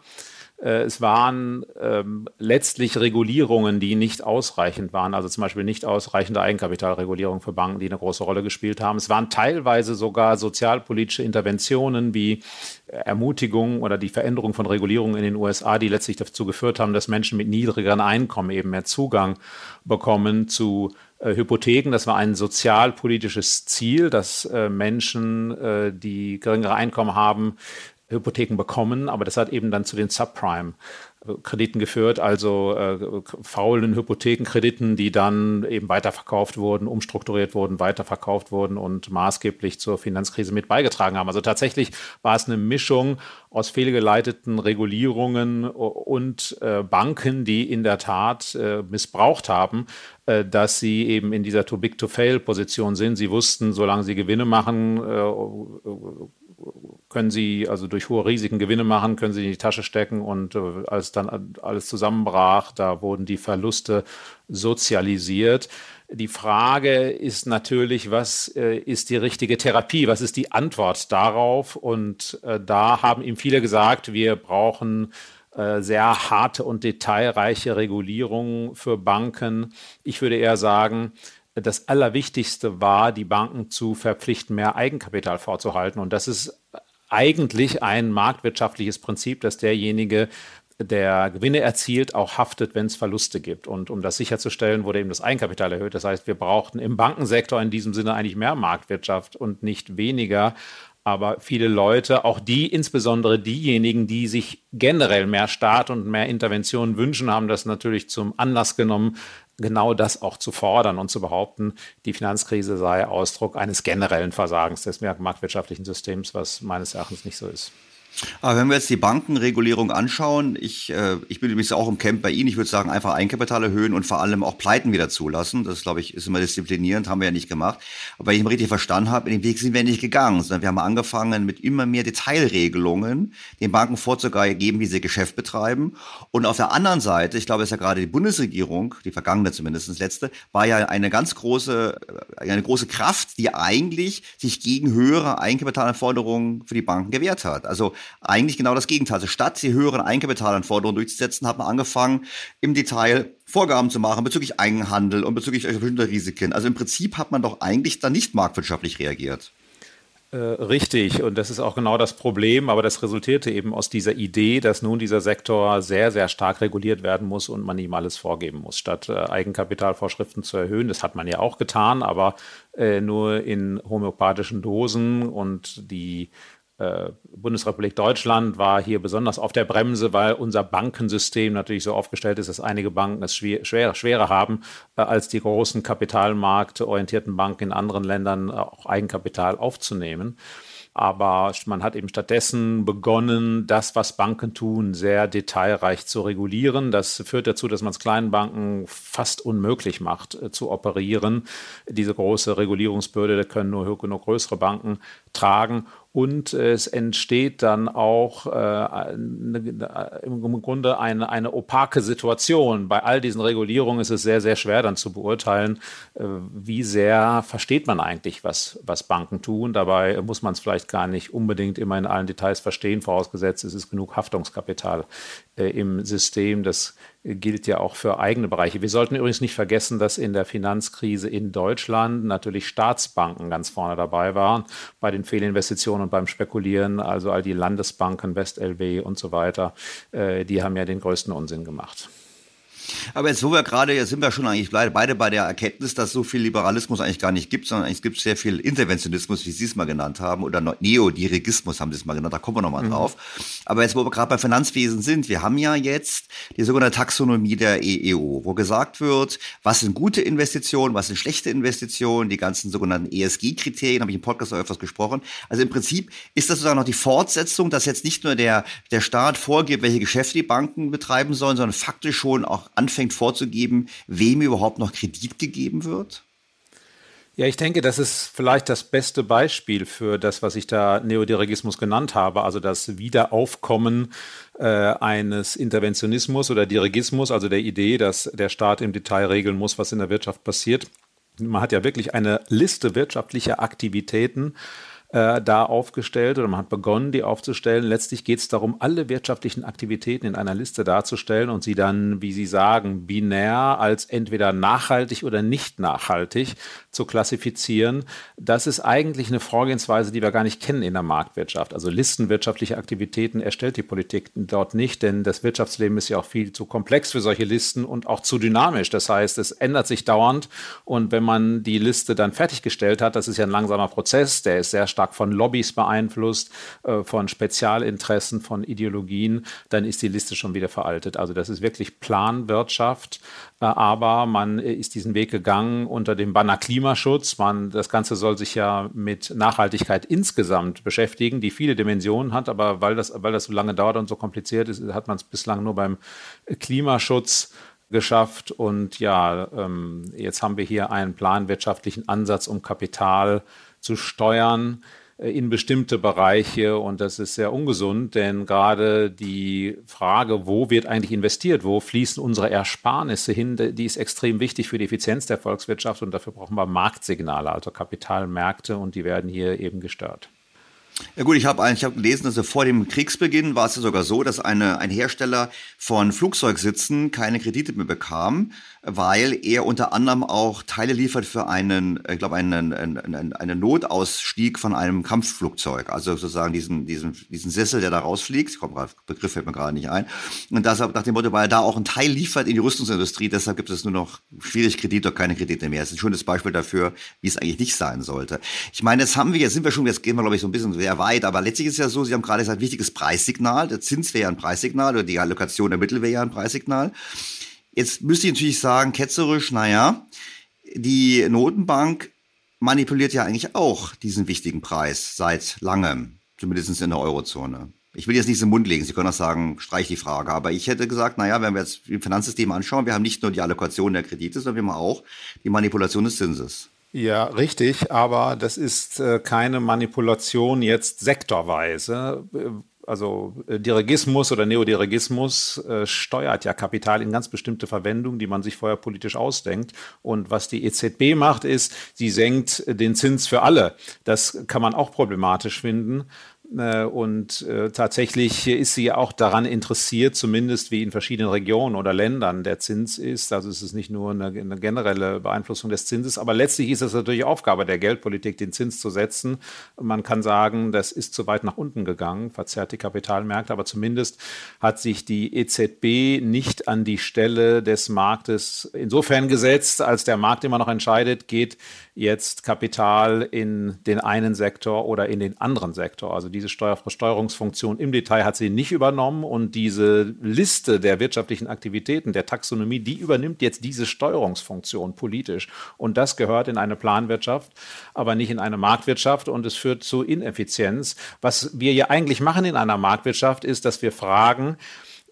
Äh, es waren ähm, letztlich Regulierungen, die nicht ausreichend waren, also zum Beispiel nicht ausreichende Eigenkapitalregulierung für Banken, die eine große Rolle gespielt haben. Es waren teilweise sogar sozialpolitische Interventionen wie Ermutigung oder die Veränderung von Regulierungen in den USA, die letztlich dazu geführt haben, dass Menschen mit niedrigeren Einkommen eben mehr Zugang bekommen zu äh, Hypotheken, das war ein sozialpolitisches Ziel, dass äh, Menschen, äh, die geringere Einkommen haben, Hypotheken bekommen, aber das hat eben dann zu den Subprime Krediten geführt, also äh, faulen Hypothekenkrediten, die dann eben weiterverkauft wurden, umstrukturiert wurden, weiterverkauft wurden und maßgeblich zur Finanzkrise mit beigetragen haben. Also tatsächlich war es eine Mischung aus fehlgeleiteten Regulierungen und äh, Banken, die in der Tat äh, missbraucht haben, äh, dass sie eben in dieser Too-Big-to-Fail-Position sind. Sie wussten, solange sie Gewinne machen, äh, können sie also durch hohe Risiken Gewinne machen, können sie in die Tasche stecken und äh, als dann alles zusammenbrach, da wurden die Verluste sozialisiert. Die Frage ist natürlich, was äh, ist die richtige Therapie? Was ist die Antwort darauf? Und äh, da haben ihm viele gesagt, wir brauchen äh, sehr harte und detailreiche Regulierung für Banken. Ich würde eher sagen, das Allerwichtigste war, die Banken zu verpflichten, mehr Eigenkapital vorzuhalten. Und das ist eigentlich ein marktwirtschaftliches Prinzip, dass derjenige, der Gewinne erzielt, auch haftet, wenn es Verluste gibt. Und um das sicherzustellen, wurde eben das Eigenkapital erhöht. Das heißt, wir brauchten im Bankensektor in diesem Sinne eigentlich mehr Marktwirtschaft und nicht weniger. Aber viele Leute, auch die, insbesondere diejenigen, die sich generell mehr Staat und mehr Intervention wünschen, haben das natürlich zum Anlass genommen, genau das auch zu fordern und zu behaupten, die Finanzkrise sei Ausdruck eines generellen Versagens des marktwirtschaftlichen Systems, was meines Erachtens nicht so ist. Aber wenn wir jetzt die Bankenregulierung anschauen, ich, äh, ich bin übrigens auch im Camp bei Ihnen, ich würde sagen, einfach Eigenkapital erhöhen und vor allem auch Pleiten wieder zulassen. Das, glaube ich, ist immer disziplinierend, haben wir ja nicht gemacht. Aber wenn ich mal richtig verstanden habe, in den Weg sind wir nicht gegangen, sondern wir haben angefangen mit immer mehr Detailregelungen, den Banken vorzugeben, wie sie Geschäft betreiben. Und auf der anderen Seite, ich glaube, es ist ja gerade die Bundesregierung, die vergangene zumindest, letzte, war ja eine ganz große, äh, eine große Kraft, die eigentlich sich gegen höhere Eigenkapitalanforderungen für die Banken gewehrt hat. Also eigentlich genau das Gegenteil. Also statt die höheren Eigenkapitalanforderungen durchzusetzen, hat man angefangen, im Detail Vorgaben zu machen bezüglich Eigenhandel und bezüglich bestimmter Risiken. Also im Prinzip hat man doch eigentlich dann nicht marktwirtschaftlich reagiert. Äh, richtig, und das ist auch genau das Problem, aber das resultierte eben aus dieser Idee, dass nun dieser Sektor sehr, sehr stark reguliert werden muss und man ihm alles vorgeben muss, statt äh, Eigenkapitalvorschriften zu erhöhen. Das hat man ja auch getan, aber äh, nur in homöopathischen Dosen und die Bundesrepublik Deutschland war hier besonders auf der Bremse, weil unser Bankensystem natürlich so aufgestellt ist, dass einige Banken es schwer, schwer, schwerer haben, äh, als die großen kapitalmarktorientierten Banken in anderen Ländern äh, auch Eigenkapital aufzunehmen. Aber man hat eben stattdessen begonnen, das, was Banken tun, sehr detailreich zu regulieren. Das führt dazu, dass man es kleinen Banken fast unmöglich macht, äh, zu operieren. Diese große Regulierungsbürde können nur, nur größere Banken tragen und es entsteht dann auch äh, im Grunde eine, eine opake Situation. Bei all diesen Regulierungen ist es sehr, sehr schwer dann zu beurteilen, äh, wie sehr versteht man eigentlich, was, was Banken tun. Dabei muss man es vielleicht gar nicht unbedingt immer in allen Details verstehen, vorausgesetzt es ist genug Haftungskapital äh, im System. Das gilt ja auch für eigene Bereiche. Wir sollten übrigens nicht vergessen, dass in der Finanzkrise in Deutschland natürlich Staatsbanken ganz vorne dabei waren bei den Fehlinvestitionen und beim Spekulieren. Also all die Landesbanken, WestLW und so weiter, äh, die haben ja den größten Unsinn gemacht. Aber jetzt, wo wir gerade, jetzt sind wir schon eigentlich beide bei der Erkenntnis, dass so viel Liberalismus eigentlich gar nicht gibt, sondern es gibt sehr viel Interventionismus, wie Sie es mal genannt haben, oder Neodirigismus haben Sie es mal genannt, da kommen wir nochmal mhm. drauf. Aber jetzt, wo wir gerade bei Finanzwesen sind, wir haben ja jetzt die sogenannte Taxonomie der EEO, wo gesagt wird, was sind gute Investitionen, was sind schlechte Investitionen, die ganzen sogenannten ESG-Kriterien, habe ich im Podcast auch öfters gesprochen. Also im Prinzip ist das sozusagen noch die Fortsetzung, dass jetzt nicht nur der, der Staat vorgibt, welche Geschäfte die Banken betreiben sollen, sondern faktisch schon auch anfängt vorzugeben, wem überhaupt noch Kredit gegeben wird? Ja, ich denke, das ist vielleicht das beste Beispiel für das, was ich da Neodirigismus genannt habe, also das Wiederaufkommen äh, eines Interventionismus oder Dirigismus, also der Idee, dass der Staat im Detail regeln muss, was in der Wirtschaft passiert. Man hat ja wirklich eine Liste wirtschaftlicher Aktivitäten, äh, da aufgestellt oder man hat begonnen, die aufzustellen. Letztlich geht es darum, alle wirtschaftlichen Aktivitäten in einer Liste darzustellen und sie dann, wie Sie sagen, binär als entweder nachhaltig oder nicht nachhaltig zu klassifizieren. Das ist eigentlich eine Vorgehensweise, die wir gar nicht kennen in der Marktwirtschaft. Also listenwirtschaftliche Aktivitäten erstellt die Politik dort nicht, denn das Wirtschaftsleben ist ja auch viel zu komplex für solche Listen und auch zu dynamisch. Das heißt, es ändert sich dauernd und wenn man die Liste dann fertiggestellt hat, das ist ja ein langsamer Prozess, der ist sehr stark von Lobbys beeinflusst, äh, von Spezialinteressen, von Ideologien, dann ist die Liste schon wieder veraltet. Also das ist wirklich Planwirtschaft, äh, aber man ist diesen Weg gegangen unter dem Banner Klimaschutz. Man, das Ganze soll sich ja mit Nachhaltigkeit insgesamt beschäftigen, die viele Dimensionen hat, aber weil das, weil das so lange dauert und so kompliziert ist, hat man es bislang nur beim Klimaschutz geschafft. Und ja, ähm, jetzt haben wir hier einen planwirtschaftlichen Ansatz, um Kapital zu steuern äh, in bestimmte Bereiche. Und das ist sehr ungesund, denn gerade die Frage, wo wird eigentlich investiert, wo fließen unsere Ersparnisse hin, die ist extrem wichtig für die Effizienz der Volkswirtschaft. Und dafür brauchen wir Marktsignale, also Kapitalmärkte. Und die werden hier eben gestört. Ja gut, ich habe eigentlich hab gelesen, dass vor dem Kriegsbeginn war es sogar so, dass eine, ein Hersteller von Flugzeugsitzen keine Kredite mehr bekam, weil er unter anderem auch Teile liefert für einen, ich glaube, einen, einen, einen Notausstieg von einem Kampfflugzeug. Also sozusagen diesen, diesen, diesen Sessel, der da rausfliegt. Komm, Begriff fällt mir gerade nicht ein. Und deshalb nach dem Motto, weil er da auch einen Teil liefert in die Rüstungsindustrie, deshalb gibt es nur noch schwierig Kredite oder keine Kredite mehr. Das ist ein schönes Beispiel dafür, wie es eigentlich nicht sein sollte. Ich meine, jetzt haben wir, jetzt sind wir schon, jetzt gehen wir, glaube ich, so ein bisschen sehr weit, aber letztlich ist es ja so, Sie haben gerade gesagt, wichtiges Preissignal. Der Zins wäre ja ein Preissignal oder die Allokation der Mittel wäre ja ein Preissignal. Jetzt müsste ich natürlich sagen, ketzerisch, naja, die Notenbank manipuliert ja eigentlich auch diesen wichtigen Preis seit langem, zumindest in der Eurozone. Ich will jetzt nicht im Mund legen, Sie können auch sagen, streich die Frage, aber ich hätte gesagt, naja, wenn wir jetzt im Finanzsystem anschauen, wir haben nicht nur die Allokation der Kredite, sondern wir haben auch die Manipulation des Zinses. Ja, richtig, aber das ist äh, keine Manipulation jetzt sektorweise also äh, Dirigismus oder Neodirigismus äh, steuert ja Kapital in ganz bestimmte Verwendungen, die man sich vorher politisch ausdenkt. Und was die EZB macht, ist, sie senkt den Zins für alle. Das kann man auch problematisch finden. Äh, und äh, tatsächlich ist sie auch daran interessiert, zumindest wie in verschiedenen Regionen oder Ländern der Zins ist. Also es ist nicht nur eine, eine generelle Beeinflussung des Zinses, aber letztlich ist es natürlich Aufgabe der Geldpolitik, den Zins zu setzen. Man kann sagen, das ist zu weit nach unten gegangen, verzerrt die Kapitalmärkte, aber zumindest hat sich die EZB nicht an die Stelle des Marktes insofern gesetzt, als der Markt immer noch entscheidet, geht jetzt Kapital in den einen Sektor oder in den anderen Sektor. Also diese Steuerungsfunktion im Detail hat sie nicht übernommen und diese Liste der wirtschaftlichen Aktivitäten, der Taxonomie, die übernimmt jetzt diese Steuerungsfunktion politisch. Und das gehört in eine Planwirtschaft, aber nicht in eine Marktwirtschaft und es führt zu Ineffizienz. Was wir ja eigentlich machen in einer Marktwirtschaft ist, dass wir fragen,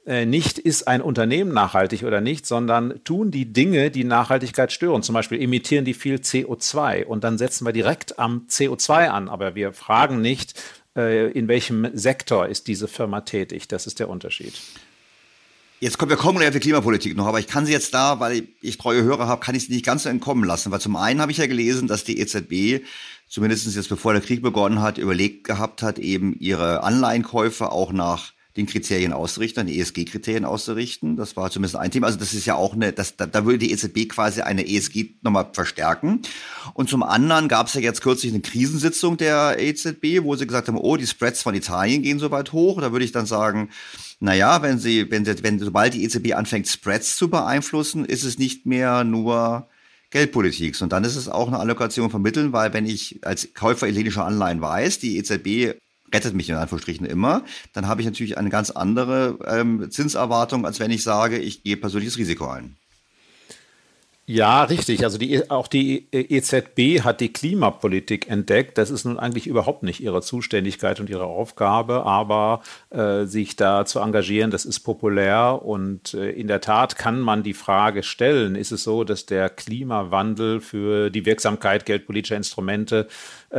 äh, nicht ist ein Unternehmen nachhaltig oder nicht, sondern tun die Dinge, die Nachhaltigkeit stören. Zum Beispiel emittieren die viel CO2 und dann setzen wir direkt am CO2 an. Aber wir fragen nicht, in welchem Sektor ist diese Firma tätig. Das ist der Unterschied. Jetzt kommen wir kommen gleich auf die Klimapolitik noch, aber ich kann sie jetzt da, weil ich treue Hörer habe, kann ich sie nicht ganz so entkommen lassen. Weil zum einen habe ich ja gelesen, dass die EZB zumindest jetzt bevor der Krieg begonnen hat, überlegt gehabt hat, eben ihre Anleihenkäufe auch nach den Kriterien auszurichten, die ESG-Kriterien auszurichten. Das war zumindest ein Thema. Also das ist ja auch eine, das, da, da würde die EZB quasi eine ESG nochmal verstärken. Und zum anderen gab es ja jetzt kürzlich eine Krisensitzung der EZB, wo sie gesagt haben, oh, die Spreads von Italien gehen so weit hoch. Da würde ich dann sagen, naja, wenn sie, wenn sie, wenn sobald die EZB anfängt, Spreads zu beeinflussen, ist es nicht mehr nur Geldpolitik. Und dann ist es auch eine Allokation vermitteln, weil wenn ich als Käufer italienischer Anleihen weiß, die EZB rettet mich in Anführungsstrichen immer, dann habe ich natürlich eine ganz andere ähm, Zinserwartung, als wenn ich sage, ich gehe persönliches Risiko ein. Ja, richtig. Also die, auch die EZB hat die Klimapolitik entdeckt. Das ist nun eigentlich überhaupt nicht ihre Zuständigkeit und ihre Aufgabe, aber äh, sich da zu engagieren, das ist populär. Und äh, in der Tat kann man die Frage stellen, ist es so, dass der Klimawandel für die Wirksamkeit geldpolitischer Instrumente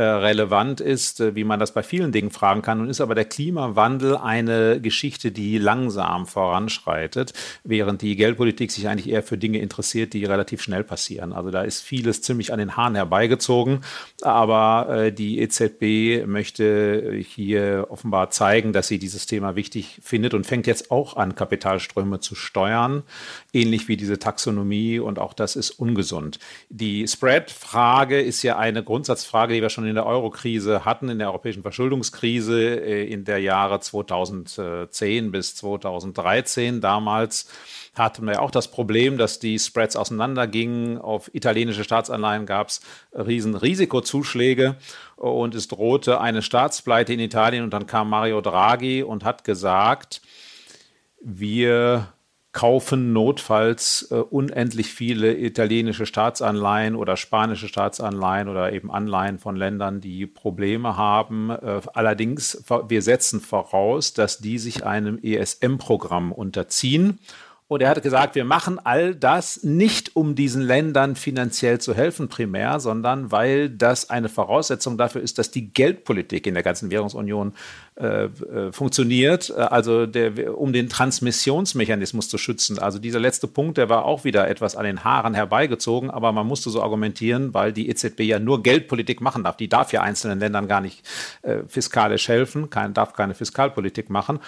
relevant ist, äh, wie man das bei vielen Dingen fragen kann. Nun ist aber der Klimawandel eine Geschichte, die langsam voranschreitet, während die Geldpolitik sich eigentlich eher für Dinge interessiert, die relativ relativ schnell passieren. Also da ist vieles ziemlich an den Haaren herbeigezogen, aber äh, die EZB möchte hier offenbar zeigen, dass sie dieses Thema wichtig findet und fängt jetzt auch an, Kapitalströme zu steuern, ähnlich wie diese Taxonomie und auch das ist ungesund. Die Spread-Frage ist ja eine Grundsatzfrage, die wir schon in der Euro-Krise hatten, in der europäischen Verschuldungskrise äh, in der Jahre 2010 bis 2013. Damals hatten wir auch das Problem, dass die Spreads auseinandergingen. Auf italienische Staatsanleihen gab es riesen Risikozuschläge und es drohte eine Staatspleite in Italien. Und dann kam Mario Draghi und hat gesagt, wir kaufen notfalls äh, unendlich viele italienische Staatsanleihen oder spanische Staatsanleihen oder eben Anleihen von Ländern, die Probleme haben. Äh, allerdings, wir setzen voraus, dass die sich einem ESM-Programm unterziehen. Und er hat gesagt, wir machen all das nicht, um diesen Ländern finanziell zu helfen primär, sondern weil das eine Voraussetzung dafür ist, dass die Geldpolitik in der ganzen Währungsunion äh, äh, funktioniert, also der, um den Transmissionsmechanismus zu schützen. Also dieser letzte Punkt, der war auch wieder etwas an den Haaren herbeigezogen, aber man musste so argumentieren, weil die EZB ja nur Geldpolitik machen darf. Die darf ja einzelnen Ländern gar nicht äh, fiskalisch helfen, kein, darf keine Fiskalpolitik machen.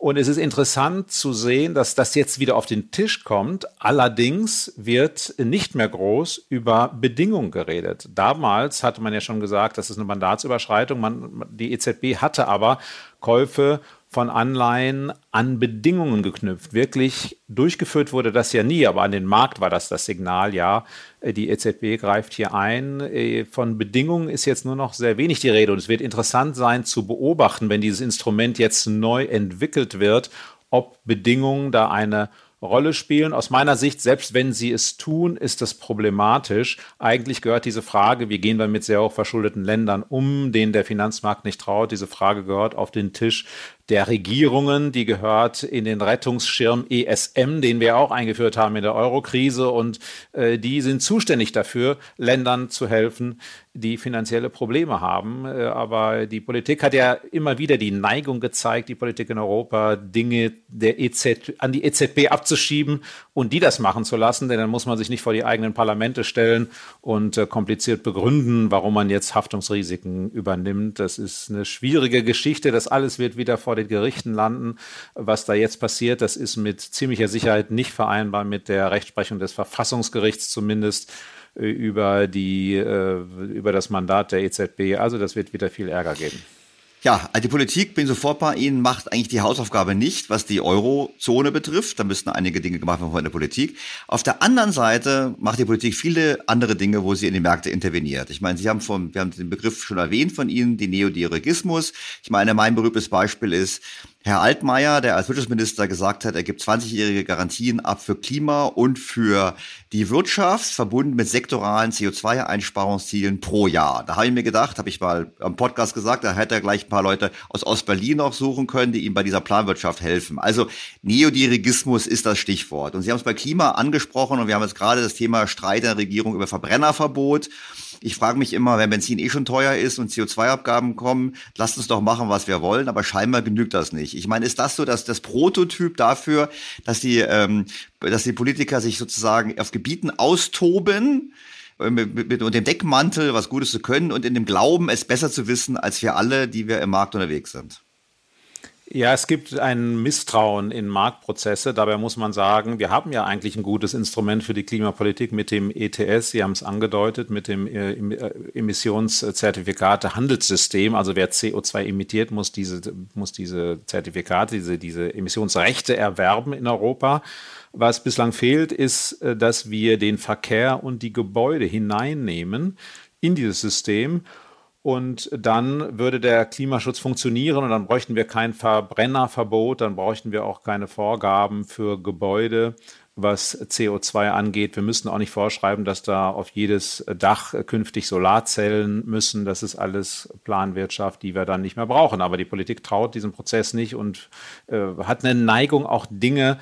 Und es ist interessant zu sehen, dass das jetzt wieder auf den Tisch kommt. Allerdings wird nicht mehr groß über Bedingungen geredet. Damals hatte man ja schon gesagt, das ist eine Mandatsüberschreitung. Man, die EZB hatte aber Käufe von Anleihen an Bedingungen geknüpft. Wirklich durchgeführt wurde das ja nie, aber an den Markt war das das Signal, ja, äh, die EZB greift hier ein. Äh, von Bedingungen ist jetzt nur noch sehr wenig die Rede und es wird interessant sein zu beobachten, wenn dieses Instrument jetzt neu entwickelt wird, ob Bedingungen da eine Rolle spielen. Aus meiner Sicht, selbst wenn sie es tun, ist das problematisch. Eigentlich gehört diese Frage, wie gehen wir mit sehr hoch verschuldeten Ländern um, denen der Finanzmarkt nicht traut, diese Frage gehört auf den Tisch der Regierungen, die gehört in den Rettungsschirm ESM, den wir auch eingeführt haben in der Eurokrise. Und äh, die sind zuständig dafür, Ländern zu helfen, die finanzielle Probleme haben. Äh, aber die Politik hat ja immer wieder die Neigung gezeigt, die Politik in Europa, Dinge der EZ, an die EZB abzuschieben und die das machen zu lassen. Denn dann muss man sich nicht vor die eigenen Parlamente stellen und äh, kompliziert begründen, warum man jetzt Haftungsrisiken übernimmt. Das ist eine schwierige Geschichte. Das alles wird wieder vor den Gerichten landen. Was da jetzt passiert, das ist mit ziemlicher Sicherheit nicht vereinbar mit der Rechtsprechung des Verfassungsgerichts zumindest äh, über, die, äh, über das Mandat der EZB. Also das wird wieder viel Ärger geben. Ja, also die Politik, bin sofort bei Ihnen, macht eigentlich die Hausaufgabe nicht, was die Eurozone betrifft. Da müssten einige Dinge gemacht werden von der Politik. Auf der anderen Seite macht die Politik viele andere Dinge, wo sie in die Märkte interveniert. Ich meine, Sie haben von, wir haben den Begriff schon erwähnt von Ihnen, den Neodirigismus. Ich meine, mein berühmtes Beispiel ist, Herr Altmaier, der als Wirtschaftsminister gesagt hat, er gibt 20-jährige Garantien ab für Klima und für die Wirtschaft, verbunden mit sektoralen CO2-Einsparungszielen pro Jahr. Da habe ich mir gedacht, habe ich mal am Podcast gesagt, da hätte er gleich ein paar Leute aus Ostberlin noch suchen können, die ihm bei dieser Planwirtschaft helfen. Also Neodirigismus ist das Stichwort. Und Sie haben es bei Klima angesprochen und wir haben jetzt gerade das Thema Streit der Regierung über Verbrennerverbot. Ich frage mich immer, wenn Benzin eh schon teuer ist und CO2-Abgaben kommen, lasst uns doch machen, was wir wollen, aber scheinbar genügt das nicht. Ich meine, ist das so, dass das Prototyp dafür, dass die, ähm, dass die Politiker sich sozusagen auf Gebieten austoben, äh, mit, mit, mit dem Deckmantel, was Gutes zu können und in dem Glauben, es besser zu wissen, als wir alle, die wir im Markt unterwegs sind? Ja, es gibt ein Misstrauen in Marktprozesse. Dabei muss man sagen, wir haben ja eigentlich ein gutes Instrument für die Klimapolitik mit dem ETS. Sie haben es angedeutet, mit dem äh, äh, Emissionszertifikate-Handelssystem. Also wer CO2 emittiert, muss diese, muss diese Zertifikate, diese, diese Emissionsrechte erwerben in Europa. Was bislang fehlt, ist, äh, dass wir den Verkehr und die Gebäude hineinnehmen in dieses System und dann würde der Klimaschutz funktionieren und dann bräuchten wir kein Verbrennerverbot, dann bräuchten wir auch keine Vorgaben für Gebäude, was CO2 angeht. Wir müssten auch nicht vorschreiben, dass da auf jedes Dach künftig Solarzellen müssen. Das ist alles Planwirtschaft, die wir dann nicht mehr brauchen. Aber die Politik traut diesem Prozess nicht und äh, hat eine Neigung, auch Dinge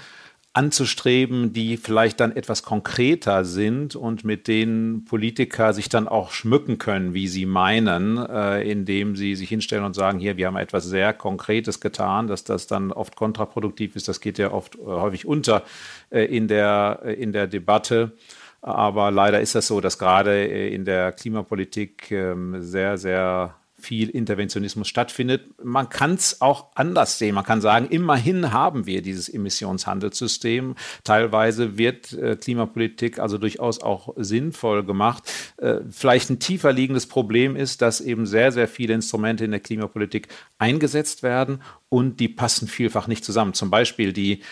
anzustreben, die vielleicht dann etwas konkreter sind und mit denen Politiker sich dann auch schmücken können, wie sie meinen, äh, indem sie sich hinstellen und sagen, hier, wir haben etwas sehr Konkretes getan, dass das dann oft kontraproduktiv ist. Das geht ja oft äh, häufig unter äh, in, der, äh, in der Debatte. Aber leider ist das so, dass gerade in der Klimapolitik ähm, sehr, sehr viel Interventionismus stattfindet. Man kann es auch anders sehen. Man kann sagen, immerhin haben wir dieses Emissionshandelssystem. Teilweise wird äh, Klimapolitik also durchaus auch sinnvoll gemacht. Äh, vielleicht ein tiefer liegendes Problem ist, dass eben sehr, sehr viele Instrumente in der Klimapolitik eingesetzt werden und die passen vielfach nicht zusammen. Zum Beispiel die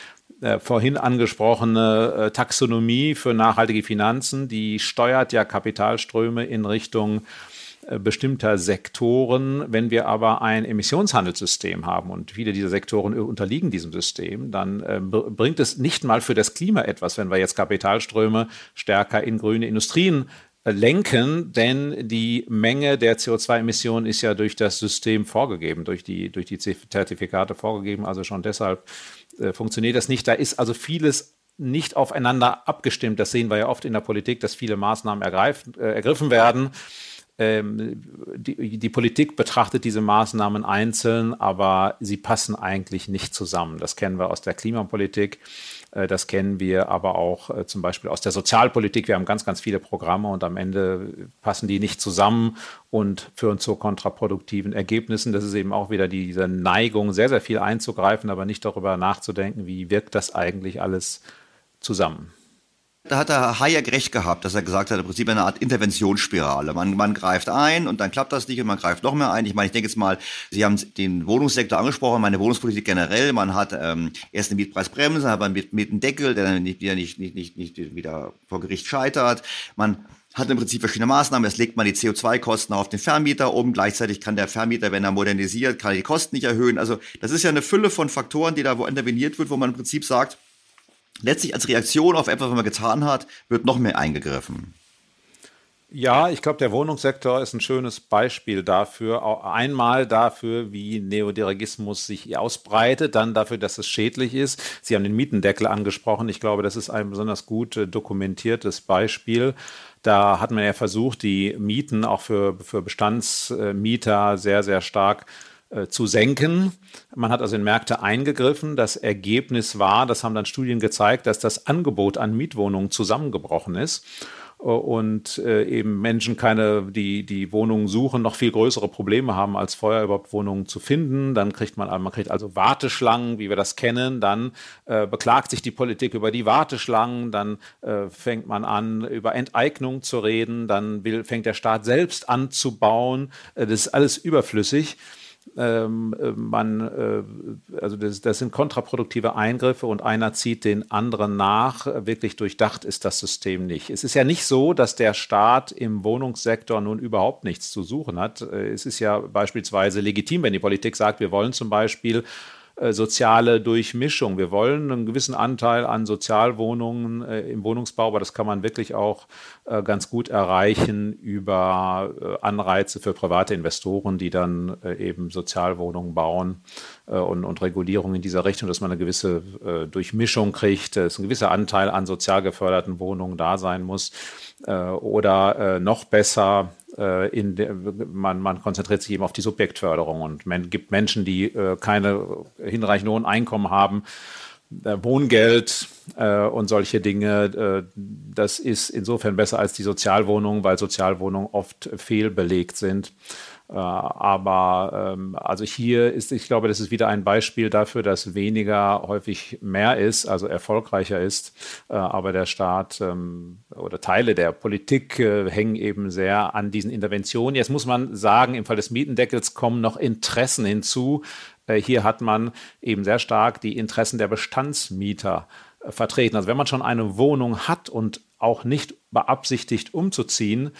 äh, vorhin angesprochene äh, Taxonomie für nachhaltige Finanzen, die steuert ja Kapitalströme in Richtung bestimmter Sektoren. Wenn wir aber ein Emissionshandelssystem haben und viele dieser Sektoren unterliegen diesem System, dann äh, bringt es nicht mal für das Klima etwas, wenn wir jetzt Kapitalströme stärker in grüne Industrien äh, lenken, denn die Menge der CO2-Emissionen ist ja durch das System vorgegeben, durch die, durch die Zertifikate vorgegeben. Also schon deshalb äh, funktioniert das nicht. Da ist also vieles nicht aufeinander abgestimmt. Das sehen wir ja oft in der Politik, dass viele Maßnahmen ergreifen, äh, ergriffen werden die, die, Politik betrachtet diese Maßnahmen einzeln, aber sie passen eigentlich nicht zusammen. Das kennen wir aus der Klimapolitik, äh, das kennen wir aber auch äh, zum Beispiel aus der Sozialpolitik. Wir haben ganz, ganz viele Programme und am Ende passen die nicht zusammen und führen zu kontraproduktiven Ergebnissen. Das ist eben auch wieder diese Neigung, sehr, sehr viel einzugreifen, aber nicht darüber nachzudenken, wie wirkt das eigentlich alles zusammen. Da hat der Hayek recht gehabt, dass er gesagt hat, im Prinzip eine Art Interventionsspirale. Man, man greift ein und dann klappt das nicht und man greift noch mehr ein. Ich meine, ich denke jetzt mal, Sie haben den Wohnungssektor angesprochen, meine Wohnungspolitik generell. Man hat ähm, erst eine Mietpreisbremse, dann hat man mit, mit einem Deckel, der dann nicht, wieder nicht, nicht, nicht, nicht wieder vor Gericht scheitert. Man hat im Prinzip verschiedene Maßnahmen. Jetzt legt man die CO2-Kosten auf den Vermieter um. Gleichzeitig kann der Vermieter, wenn er modernisiert, kann er die Kosten nicht erhöhen. Also das ist ja eine Fülle von Faktoren, die da wo interveniert wird, wo man im Prinzip sagt, letztlich als Reaktion auf etwas, was man getan hat, wird noch mehr eingegriffen. Ja, ich glaube, der Wohnungssektor ist ein schönes Beispiel dafür. Einmal dafür, wie Neodirigismus sich ausbreitet, dann dafür, dass es schädlich ist. Sie haben den Mietendeckel angesprochen. Ich glaube, das ist ein besonders gut äh, dokumentiertes Beispiel. Da hat man ja versucht, die Mieten auch für, für Bestandsmieter sehr, sehr stark äh, zu senken. Man hat also in Märkte eingegriffen. Das Ergebnis war, das haben dann Studien gezeigt, dass das Angebot an Mietwohnungen zusammengebrochen ist äh, und äh, eben Menschen keine, die die Wohnungen suchen, noch viel größere Probleme haben, als vorher überhaupt Wohnungen zu finden. Dann kriegt man, man kriegt also Warteschlangen, wie wir das kennen. Dann äh, beklagt sich die Politik über die Warteschlangen. Dann äh, fängt man an, über Enteignung zu reden. Dann will, fängt der Staat selbst an zu bauen. Äh, das ist alles überflüssig ähm, äh, man, äh, also das, das, sind kontraproduktive Eingriffe und einer zieht den anderen nach. Wirklich durchdacht ist das System nicht. Es ist ja nicht so, dass der Staat im Wohnungssektor nun überhaupt nichts zu suchen hat. Äh, es ist ja beispielsweise legitim, wenn die Politik sagt, wir wollen zum Beispiel äh, soziale Durchmischung. Wir wollen einen gewissen Anteil an Sozialwohnungen im Wohnungsbau, aber das kann man wirklich auch ganz gut erreichen über äh, Anreize für private Investoren, die dann äh, eben Sozialwohnungen bauen äh, und, und Regulierung in dieser Richtung, dass man eine gewisse Durchmischung kriegt, dass ein gewisser Anteil an sozial geförderten Wohnungen da sein muss. oder noch besser äh, in der, man, man konzentriert sich eben auf die Subjektförderung und man gibt Menschen, die äh, keine hinreichend hohen Einkommen haben, äh, Wohngeld äh, und solche Dinge. Äh, das ist insofern besser als die Sozialwohnungen, weil Sozialwohnungen oft fehlbelegt sind. Äh, aber ähm, also hier ist, ich glaube, das ist wieder ein Beispiel dafür, dass weniger häufig mehr ist, also erfolgreicher ist. Äh, aber der Staat ähm, oder Teile der Politik äh, hängen eben sehr an diesen Interventionen. Jetzt muss man sagen, im Fall des Mietendeckels kommen noch Interessen hinzu. Hier hat man eben sehr stark die Interessen der Bestandsmieter vertreten. Also wenn man schon eine Wohnung hat und auch nicht beabsichtigt umzuziehen,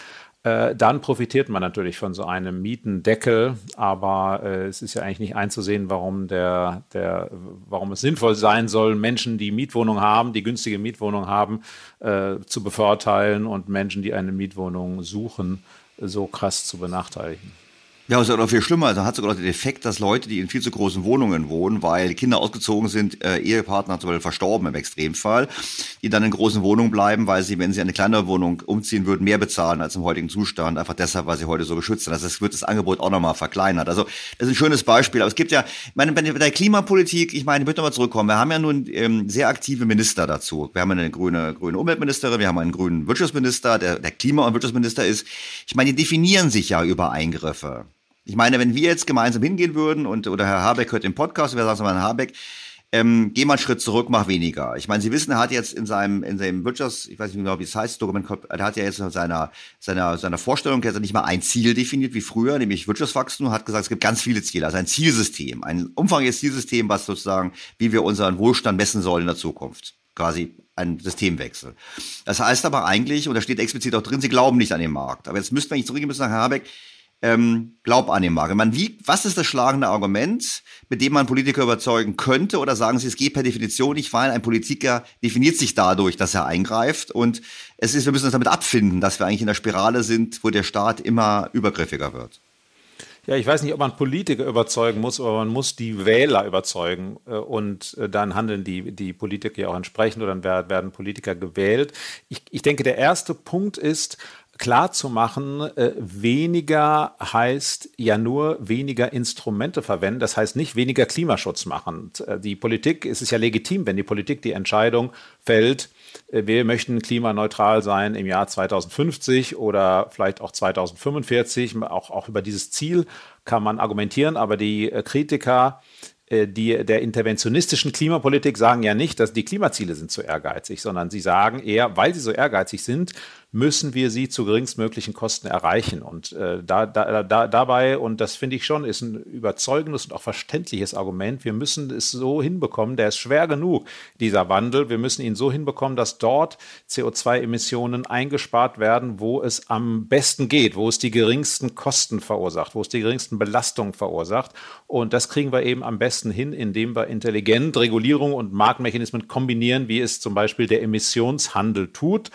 äh, dann profitiert man natürlich von so einem Mietendeckel, aber äh, es ist ja eigentlich nicht einzusehen, warum, der, der, warum es sinnvoll sein soll, Menschen, die Mietwohnung haben, die günstige Mietwohnung haben, äh, zu bevorteilen und Menschen, die eine Mietwohnung suchen, so krass zu benachteiligen. Ja, es ist noch viel schlimmer. Also hat sogar noch den Effekt, dass Leute, die in viel zu großen Wohnungen wohnen, weil Kinder ausgezogen sind, äh, Ehepartner zum Beispiel verstorben im Extremfall, die dann in großen Wohnungen bleiben, weil sie, wenn sie eine kleinere Wohnung umziehen würden, mehr bezahlen als im heutigen Zustand. Einfach deshalb, weil sie heute so geschützt sind. Also es wird das Angebot auch nochmal verkleinert. Also das ist ein schönes Beispiel. Aber es gibt ja, ich meine, bei der Klimapolitik, ich meine, ich möchte nochmal zurückkommen. Wir haben ja nun ähm, sehr aktive Minister dazu. Wir haben eine grüne, grüne Umweltministerin, wir haben einen grünen Wirtschaftsminister, der, der Klima- und Wirtschaftsminister ist. Ich meine, die definieren sich ja über Eingriffe. Ich meine, wenn wir jetzt gemeinsam hingehen würden und oder Herr Habeck hört den Podcast wir sagen mal, Herr Habeck, ähm, geh mal einen Schritt zurück, mach weniger. Ich meine, Sie wissen, er hat jetzt in seinem, in seinem Wirtschafts-, ich weiß nicht genau, wie es heißt, Dokument, er hat ja jetzt in seiner, seiner, seiner Vorstellung jetzt nicht mal ein Ziel definiert wie früher, nämlich Wirtschaftswachstum, hat gesagt, es gibt ganz viele Ziele, also ein Zielsystem, ein umfangreiches Zielsystem, was sozusagen, wie wir unseren Wohlstand messen sollen in der Zukunft. Quasi ein Systemwechsel. Das heißt aber eigentlich, und da steht explizit auch drin, Sie glauben nicht an den Markt. Aber jetzt müssten wir nicht zurückgehen müssen Herr Habeck, ähm, glaub an den Markt. Man, wie, was ist das schlagende Argument, mit dem man Politiker überzeugen könnte? Oder sagen Sie, es geht per Definition nicht, weil ein Politiker definiert sich dadurch, dass er eingreift. Und es ist, wir müssen uns damit abfinden, dass wir eigentlich in der Spirale sind, wo der Staat immer übergriffiger wird. Ja, ich weiß nicht, ob man Politiker überzeugen muss, aber man muss die Wähler überzeugen. Äh, und äh, dann handeln die, die Politiker ja auch entsprechend oder dann werden Politiker gewählt. Ich, ich denke, der erste Punkt ist, klar zu machen, äh, weniger heißt ja nur weniger Instrumente verwenden. Das heißt nicht weniger Klimaschutz machen. Äh, die Politik, es ist ja legitim, wenn die Politik die Entscheidung fällt, äh, wir möchten klimaneutral sein im Jahr 2050 oder vielleicht auch 2045. Auch, auch über dieses Ziel kann man argumentieren, aber die Kritiker die, der interventionistischen Klimapolitik sagen ja nicht, dass die Klimaziele sind zu ehrgeizig, sondern sie sagen eher, weil sie so ehrgeizig sind, müssen wir sie zu geringstmöglichen Kosten erreichen. Und äh, da, da, da, dabei, und das finde ich schon, ist ein überzeugendes und auch verständliches Argument, wir müssen es so hinbekommen, der ist schwer genug, dieser Wandel, wir müssen ihn so hinbekommen, dass dort CO2-Emissionen eingespart werden, wo es am besten geht, wo es die geringsten Kosten verursacht, wo es die geringsten Belastungen verursacht. Und das kriegen wir eben am besten hin, indem wir intelligent Regulierung und Marktmechanismen kombinieren, wie es zum Beispiel der Emissionshandel tut.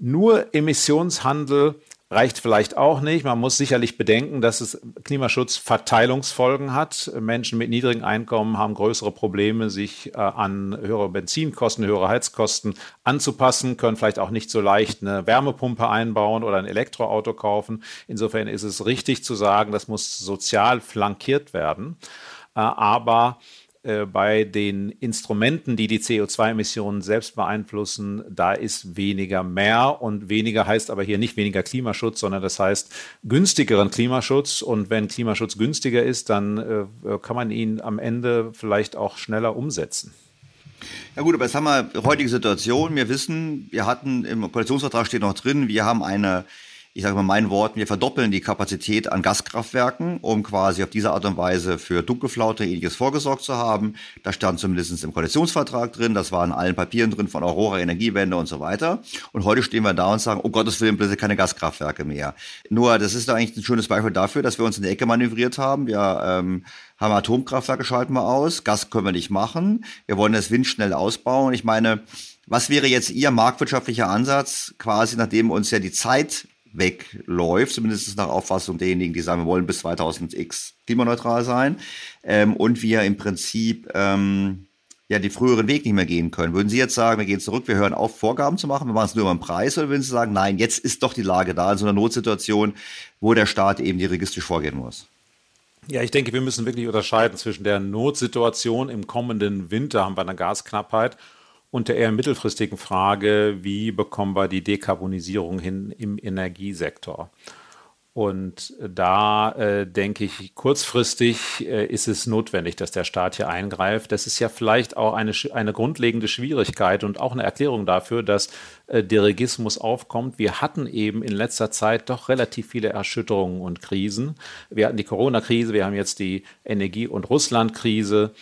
Nur Emissionshandel reicht vielleicht auch nicht. Man muss sicherlich bedenken, dass es Klimaschutz Verteilungsfolgen hat. Menschen mit niedrigen Einkommen haben größere Probleme, sich äh, an höhere Benzinkosten, höhere Heizkosten anzupassen, können vielleicht auch nicht so leicht eine Wärmepumpe einbauen oder ein Elektroauto kaufen. Insofern ist es richtig zu sagen, das muss sozial flankiert werden. Äh, aber äh, bei den Instrumenten, die die CO2-Emissionen selbst beeinflussen, da ist weniger mehr und weniger heißt aber hier nicht weniger Klimaschutz, sondern das heißt günstigeren Klimaschutz. Und wenn Klimaschutz günstiger ist, dann äh, kann man ihn am Ende vielleicht auch schneller umsetzen. Ja gut, aber jetzt haben wir heutige Situation. Wir wissen, wir hatten im Koalitionsvertrag steht noch drin, wir haben eine ich sage mal meinen Worten, wir verdoppeln die Kapazität an Gaskraftwerken, um quasi auf diese Art und Weise für Dunkelflaute ähnliches vorgesorgt zu haben. Das stand zumindest im Koalitionsvertrag drin, das war in allen Papieren drin von Aurora, Energiewende und so weiter. Und heute stehen wir da und sagen, oh Gottes Willen, bitte keine Gaskraftwerke mehr. Nur, das ist eigentlich ein schönes Beispiel dafür, dass wir uns in die Ecke manövriert haben. Wir ähm, haben Atomkraftwerke, schalten wir aus, Gas können wir nicht machen. Wir wollen das Wind schnell ausbauen. Ich meine, was wäre jetzt Ihr marktwirtschaftlicher Ansatz, quasi nachdem uns ja die Zeit wegläuft, zumindest nach Auffassung derjenigen, die sagen, wir wollen bis 2000x klimaneutral sein ähm, und wir im Prinzip ähm, ja die früheren Weg nicht mehr gehen können. Würden Sie jetzt sagen, wir gehen zurück, wir hören auf, Vorgaben zu machen, wir machen es nur über den Preis, oder würden Sie sagen, nein, jetzt ist doch die Lage da in so einer Notsituation, wo der Staat eben dirigistisch vorgehen muss? Ja, ich denke, wir müssen wirklich unterscheiden zwischen der Notsituation im kommenden Winter haben wir eine Gasknappheit und der eher mittelfristigen Frage, wie bekommen wir die Dekarbonisierung hin im Energiesektor. Und da äh, denke ich, kurzfristig äh, ist es notwendig, dass der Staat hier eingreift. Das ist ja vielleicht auch eine, eine grundlegende Schwierigkeit und auch eine Erklärung dafür, dass äh, Dirigismus aufkommt. Wir hatten eben in letzter Zeit doch relativ viele Erschütterungen und Krisen. Wir hatten die Corona-Krise, wir haben jetzt die Energie- und Russland-Krise.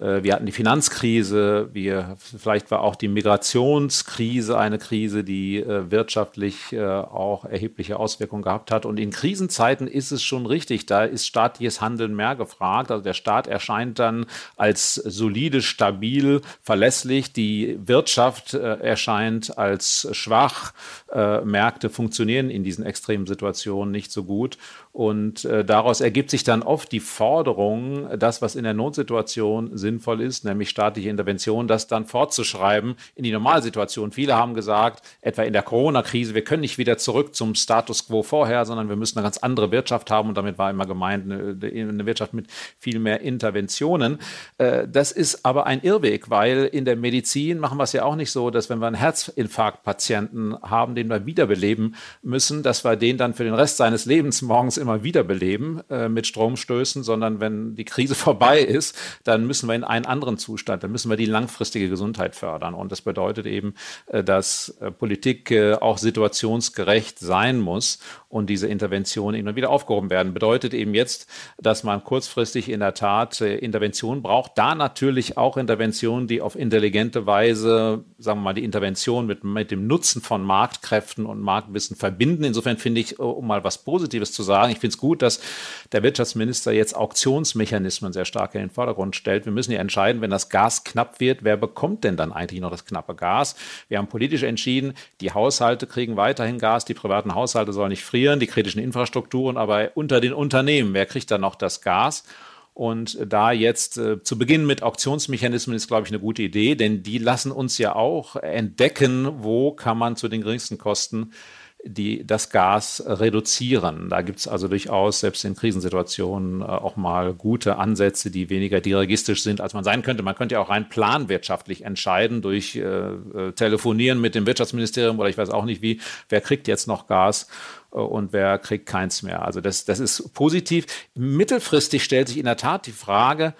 Äh, wir hatten die Finanzkrise, wir, vielleicht war auch die Migrationskrise eine Krise, die äh, wirtschaftlich äh, auch erhebliche Auswirkungen gehabt hat. Und in Krisenzeiten ist es schon richtig, da ist staatliches Handeln mehr gefragt. Also der Staat erscheint dann als solide, stabil, verlässlich. Die Wirtschaft erscheint als schwach. Märkte funktionieren in diesen extremen Situationen nicht so gut. Und äh, daraus ergibt sich dann oft die Forderung, das, was in der Notsituation sinnvoll ist, nämlich staatliche Intervention, das dann fortzuschreiben in die Normalsituation. Viele haben gesagt, etwa in der Corona-Krise, wir können nicht wieder zurück zum Status quo vorher, sondern wir müssen eine ganz andere Wirtschaft haben. Und damit war immer gemeint eine, eine Wirtschaft mit viel mehr Interventionen. Äh, das ist aber ein Irrweg, weil in der Medizin machen wir es ja auch nicht so, dass wenn wir einen Herzinfarktpatienten haben, den wir wiederbeleben müssen, dass wir den dann für den Rest seines Lebens morgens immer wiederbeleben äh, mit Stromstößen, sondern wenn die Krise vorbei ist, dann müssen wir in einen anderen Zustand, dann müssen wir die langfristige Gesundheit fördern. Und das bedeutet eben, äh, dass äh, Politik äh, auch situationsgerecht sein muss und diese Interventionen immer wieder aufgehoben werden. Bedeutet eben jetzt, dass man kurzfristig in der Tat äh, Interventionen braucht. Da natürlich auch Interventionen, die auf intelligente Weise, sagen wir mal, die Intervention mit, mit dem Nutzen von Marktkräften und Marktwissen verbinden. Insofern finde ich, um mal was Positives zu sagen, ich finde es gut, dass der Wirtschaftsminister jetzt Auktionsmechanismen sehr stark in den Vordergrund stellt. Wir müssen ja entscheiden, wenn das Gas knapp wird, wer bekommt denn dann eigentlich noch das knappe Gas? Wir haben politisch entschieden, die Haushalte kriegen weiterhin Gas, die privaten Haushalte sollen nicht frieren, die kritischen Infrastrukturen, aber unter den Unternehmen, wer kriegt dann noch das Gas? Und da jetzt äh, zu beginnen mit Auktionsmechanismen ist, glaube ich, eine gute Idee, denn die lassen uns ja auch entdecken, wo kann man zu den geringsten Kosten die das Gas reduzieren. Da gibt es also durchaus selbst in Krisensituationen äh, auch mal gute Ansätze, die weniger dirigistisch sind, als man sein könnte. Man könnte ja auch rein planwirtschaftlich entscheiden durch äh, äh, Telefonieren mit dem Wirtschaftsministerium oder ich weiß auch nicht wie, wer kriegt jetzt noch Gas und wer kriegt keins mehr. Also das, das ist positiv. Mittelfristig stellt sich in der Tat die Frage,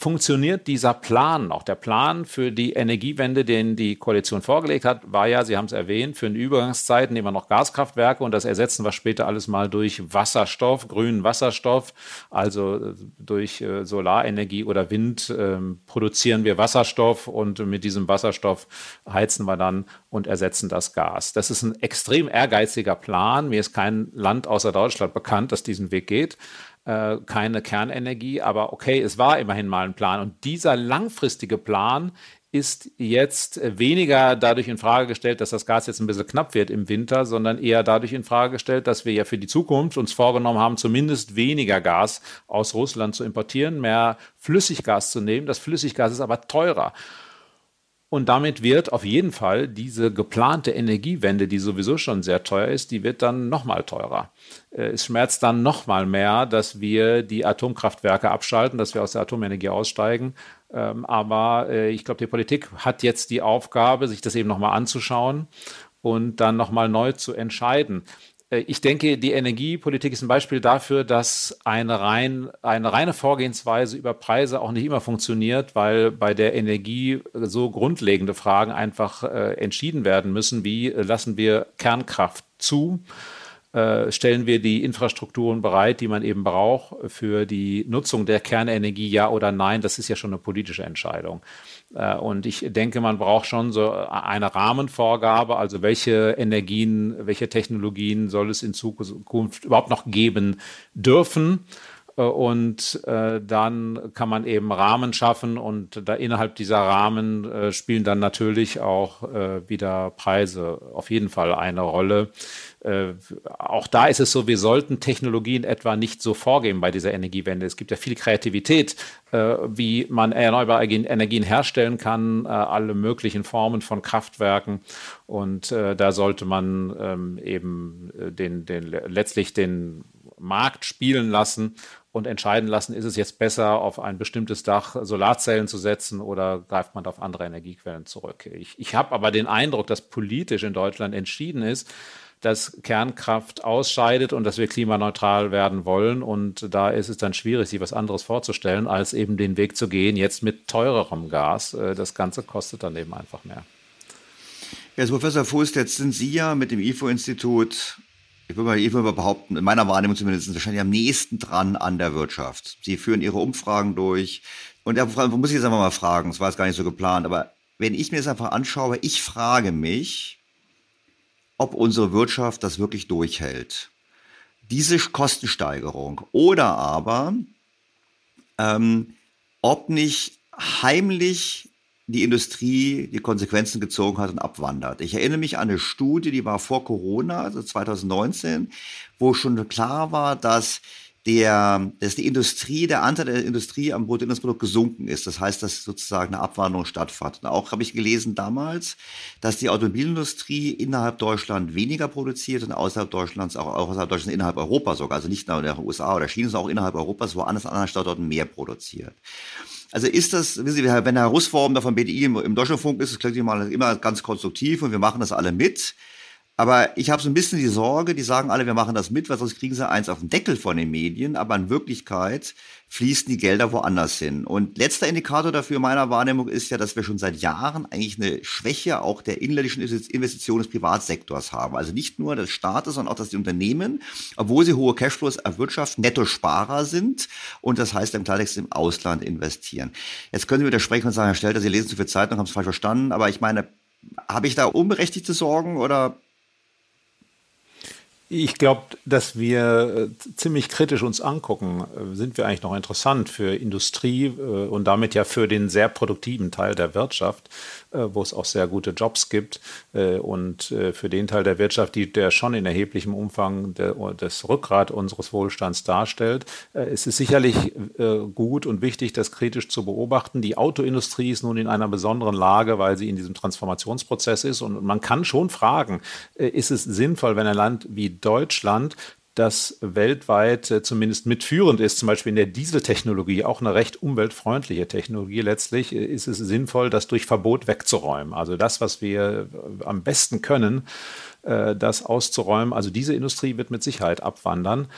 funktioniert dieser Plan noch? Der Plan für die Energiewende, den die Koalition vorgelegt hat, war ja, Sie haben es erwähnt, für eine Übergangszeit nehmen wir noch Gaskraftwerke und das ersetzen wir später alles mal durch Wasserstoff, grünen Wasserstoff, also äh, durch äh, Solarenergie oder Wind äh, produzieren wir Wasserstoff und mit diesem Wasserstoff heizen wir dann und ersetzen das Gas. Das ist ein extrem ehrgeiziger Plan. Mir ist kein Land außer Deutschland bekannt, das diesen Weg geht. Äh, keine Kernenergie, aber okay, es war immerhin mal ein Plan. Und dieser langfristige Plan ist jetzt weniger dadurch in Frage gestellt, dass das Gas jetzt ein bisschen knapp wird im Winter, sondern eher dadurch in Frage gestellt, dass wir ja für die Zukunft uns vorgenommen haben, zumindest weniger Gas aus Russland zu importieren, mehr Flüssiggas zu nehmen. Das Flüssiggas ist aber teurer. Und damit wird auf jeden Fall diese geplante Energiewende, die sowieso schon sehr teuer ist, die wird dann nochmal teurer. Äh, es schmerzt dann nochmal mehr, dass wir die Atomkraftwerke abschalten, dass wir aus der Atomenergie aussteigen. Ähm, aber äh, ich glaube, die Politik hat jetzt die Aufgabe, sich das eben nochmal anzuschauen und dann nochmal neu zu entscheiden. Äh, ich denke, die Energiepolitik ist ein Beispiel dafür, dass eine, rein, eine reine Vorgehensweise über Preise auch nicht immer funktioniert, weil bei der Energie so grundlegende Fragen einfach äh, entschieden werden müssen, wie äh, lassen wir Kernkraft zu äh, stellen wir die Infrastrukturen bereit, die man eben braucht für die Nutzung der Kernenergie, ja oder nein. Das ist ja schon eine politische Entscheidung. Äh, und ich denke, man braucht schon so eine Rahmenvorgabe, also welche Energien, welche Technologien soll es in Zukunft überhaupt noch geben dürfen. Äh, und äh, dann kann man eben Rahmen schaffen und da innerhalb dieser Rahmen äh, spielen dann natürlich auch äh, wieder Preise auf jeden Fall eine Rolle. Äh, auch da ist es so, wir sollten Technologien etwa nicht so vorgeben bei dieser Energiewende. Es gibt ja viel Kreativität, äh, wie man erneuerbare Energien herstellen kann, alle möglichen Formen von Kraftwerken. Und da sollte man ähm, eben den, den, letztlich den Markt spielen lassen und entscheiden lassen, ist es jetzt besser, auf ein bestimmtes Dach Solarzellen zu setzen oder greift man auf andere Energiequellen zurück. Ich, ich habe aber den Eindruck, dass politisch in Deutschland entschieden ist, dass Kernkraft ausscheidet und dass wir klimaneutral werden wollen. Und da ist es dann schwierig, sich was anderes vorzustellen, als eben den Weg zu gehen, jetzt mit teurerem Gas. Äh, das Ganze kostet dann eben einfach mehr. Herr Professor Fuß, jetzt sind Sie ja mit dem IFO-Institut ich würde mal, ich würde mal behaupten, in meiner Wahrnehmung zumindest, wahrscheinlich am nächsten dran an der Wirtschaft. Sie führen ihre Umfragen durch. Und da muss ich jetzt einfach mal fragen, das war jetzt gar nicht so geplant, aber wenn ich mir das einfach anschaue, ich frage mich, ob unsere Wirtschaft das wirklich durchhält. Diese Kostensteigerung. Oder aber, ähm, ob nicht heimlich die Industrie die Konsequenzen gezogen hat und abwandert. Ich erinnere mich an eine Studie, die war vor Corona, also 2019, wo schon klar war, dass der, dass die Industrie, der Anteil der Industrie am Bruttoinlandsprodukt gesunken ist. Das heißt, dass sozusagen eine Abwanderung stattfand. Und auch habe ich gelesen damals, dass die Automobilindustrie innerhalb Deutschland weniger produziert und außerhalb Deutschlands, auch außerhalb Deutschlands, innerhalb Europas sogar, also nicht nur in den USA oder China, sondern auch innerhalb Europas, woanders an anderen Standorten mehr produziert. Also ist das, wissen Sie, wenn Herr Russform da vom BDI im, im Deutschlandfunk ist, das klingt immer, immer ganz konstruktiv und wir machen das alle mit. Aber ich habe so ein bisschen die Sorge, die sagen alle, wir machen das mit, weil sonst kriegen sie eins auf den Deckel von den Medien. Aber in Wirklichkeit fließen die Gelder woanders hin. Und letzter Indikator dafür meiner Wahrnehmung ist ja, dass wir schon seit Jahren eigentlich eine Schwäche auch der inländischen Investitionen des Privatsektors haben. Also nicht nur des Staates, sondern auch, dass die Unternehmen, obwohl sie hohe Cashflows erwirtschaften, Netto-Sparer sind und das heißt im Klartext im Ausland investieren. Jetzt können Sie widersprechen und sagen, Herr Stelter, Sie lesen zu viel Zeitung, haben es falsch verstanden, aber ich meine, habe ich da unberechtigte Sorgen oder ich glaube, dass wir äh, ziemlich kritisch uns angucken, äh, sind wir eigentlich noch interessant für Industrie äh, und damit ja für den sehr produktiven Teil der Wirtschaft. Äh, wo es auch sehr gute Jobs gibt. Äh, und äh, für den Teil der Wirtschaft, die, der schon in erheblichem Umfang der, das Rückgrat unseres Wohlstands darstellt, ist es sicherlich gut und wichtig, das kritisch zu beobachten. Die Autoindustrie ist nun in einer besonderen Lage, weil sie in diesem Transformationsprozess ist. Und man kann schon fragen, ist es sinnvoll, wenn ein Land wie Deutschland das weltweit äh, zumindest mitführend ist, zum Beispiel in der Dieseltechnologie, auch eine recht umweltfreundliche Technologie letztlich, äh, ist es sinnvoll, das durch Verbot wegzuräumen. Also das, was wir äh, am besten können, das auszuräumen. Also diese Industrie wird mit Sicherheit abwandern.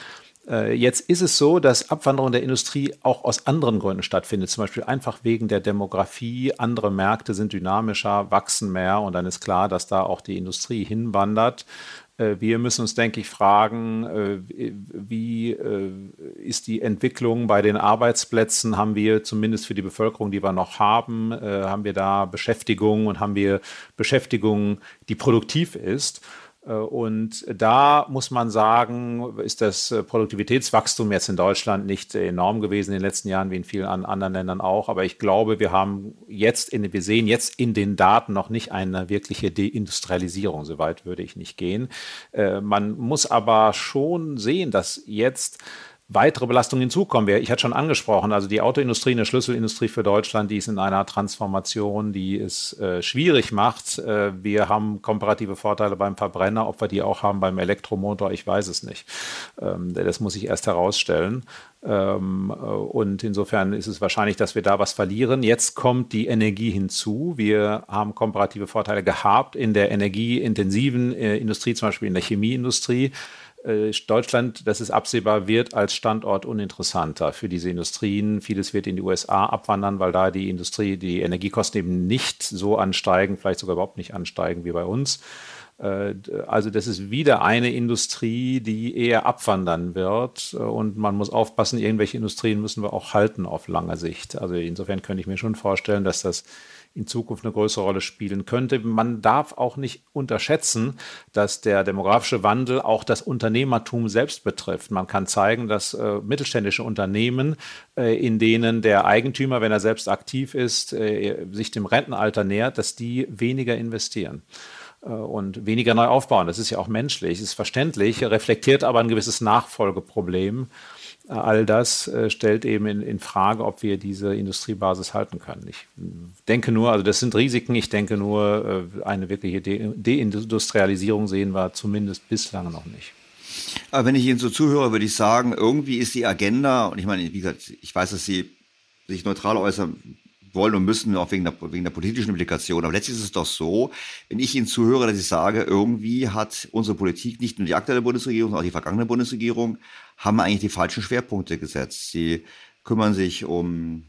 Jetzt ist es so, dass Abwanderung der Industrie auch aus anderen Gründen stattfindet, zum Beispiel einfach wegen der Demografie. Andere Märkte sind dynamischer, wachsen mehr und dann ist klar, dass da auch die Industrie hinwandert. Äh, wir müssen uns, denke ich, fragen, äh, wie äh, ist die Entwicklung bei den Arbeitsplätzen? Haben wir zumindest für die Bevölkerung, die wir noch haben, haben wir da Beschäftigung und haben wir Beschäftigung, die produktiv ist? Äh, und da muss man sagen, ist das äh, Produktivitätswachstum jetzt in Deutschland nicht enorm gewesen in den letzten Jahren, wie in vielen anderen Ländern auch. Aber ich glaube, wir haben jetzt in, wir sehen jetzt in den Daten noch nicht eine wirkliche Deindustrialisierung. Soweit würde ich nicht gehen. Äh, man muss aber schon sehen, dass jetzt weitere Belastungen hinzukommen. Ich hatte schon angesprochen, also die Autoindustrie, eine Schlüsselindustrie für Deutschland, die ist in einer Transformation, die es äh, schwierig macht. Äh, wir haben komparative Vorteile beim Verbrenner, ob wir die auch haben beim Elektromotor, ich weiß es nicht. Ähm, das muss ich erst herausstellen. Ähm, äh, und insofern ist es wahrscheinlich, dass wir da was verlieren. Jetzt kommt die Energie hinzu. Wir haben komparative Vorteile gehabt in der energieintensiven äh, Industrie, zum Beispiel in der Chemieindustrie. Äh, Deutschland, das ist absehbar, wird als Standort uninteressanter für diese Industrien. Vieles wird in die USA abwandern, weil da die Industrie, die Energiekosten eben nicht so ansteigen, vielleicht sogar überhaupt nicht ansteigen wie bei uns. Äh, also das ist wieder eine Industrie, die eher abwandern wird. Und man muss aufpassen, irgendwelche Industrien müssen wir auch halten auf lange Sicht. Also insofern könnte ich mir schon vorstellen, dass das in Zukunft eine größere Rolle spielen könnte. Man darf auch nicht unterschätzen, dass der demografische Wandel auch das Unternehmertum selbst betrifft. Man kann zeigen, dass äh, mittelständische Unternehmen, äh, in denen der Eigentümer, wenn er selbst aktiv ist, äh, sich dem Rentenalter nähert, dass die weniger investieren äh, und weniger neu aufbauen. Das ist ja auch menschlich, ist verständlich, reflektiert aber ein gewisses Nachfolgeproblem all das äh, stellt eben in, in, Frage, ob wir diese Industriebasis halten können. Ich denke nur, also das sind Risiken, ich denke nur, äh, eine wirkliche De Deindustrialisierung sehen wir zumindest bislang noch nicht. Aber wenn ich Ihnen so zuhöre, würde ich sagen, irgendwie ist die Agenda, und ich meine, wie gesagt, ich weiß, dass Sie sich neutral äußern wollen und müssen, auch wegen der, wegen der politischen Implikation. Aber letztlich ist es doch so, wenn ich Ihnen zuhöre, dass ich sage, irgendwie hat unsere Politik, nicht nur die aktuelle Bundesregierung, sondern auch die vergangene Bundesregierung, haben eigentlich die falschen Schwerpunkte gesetzt. Sie kümmern sich um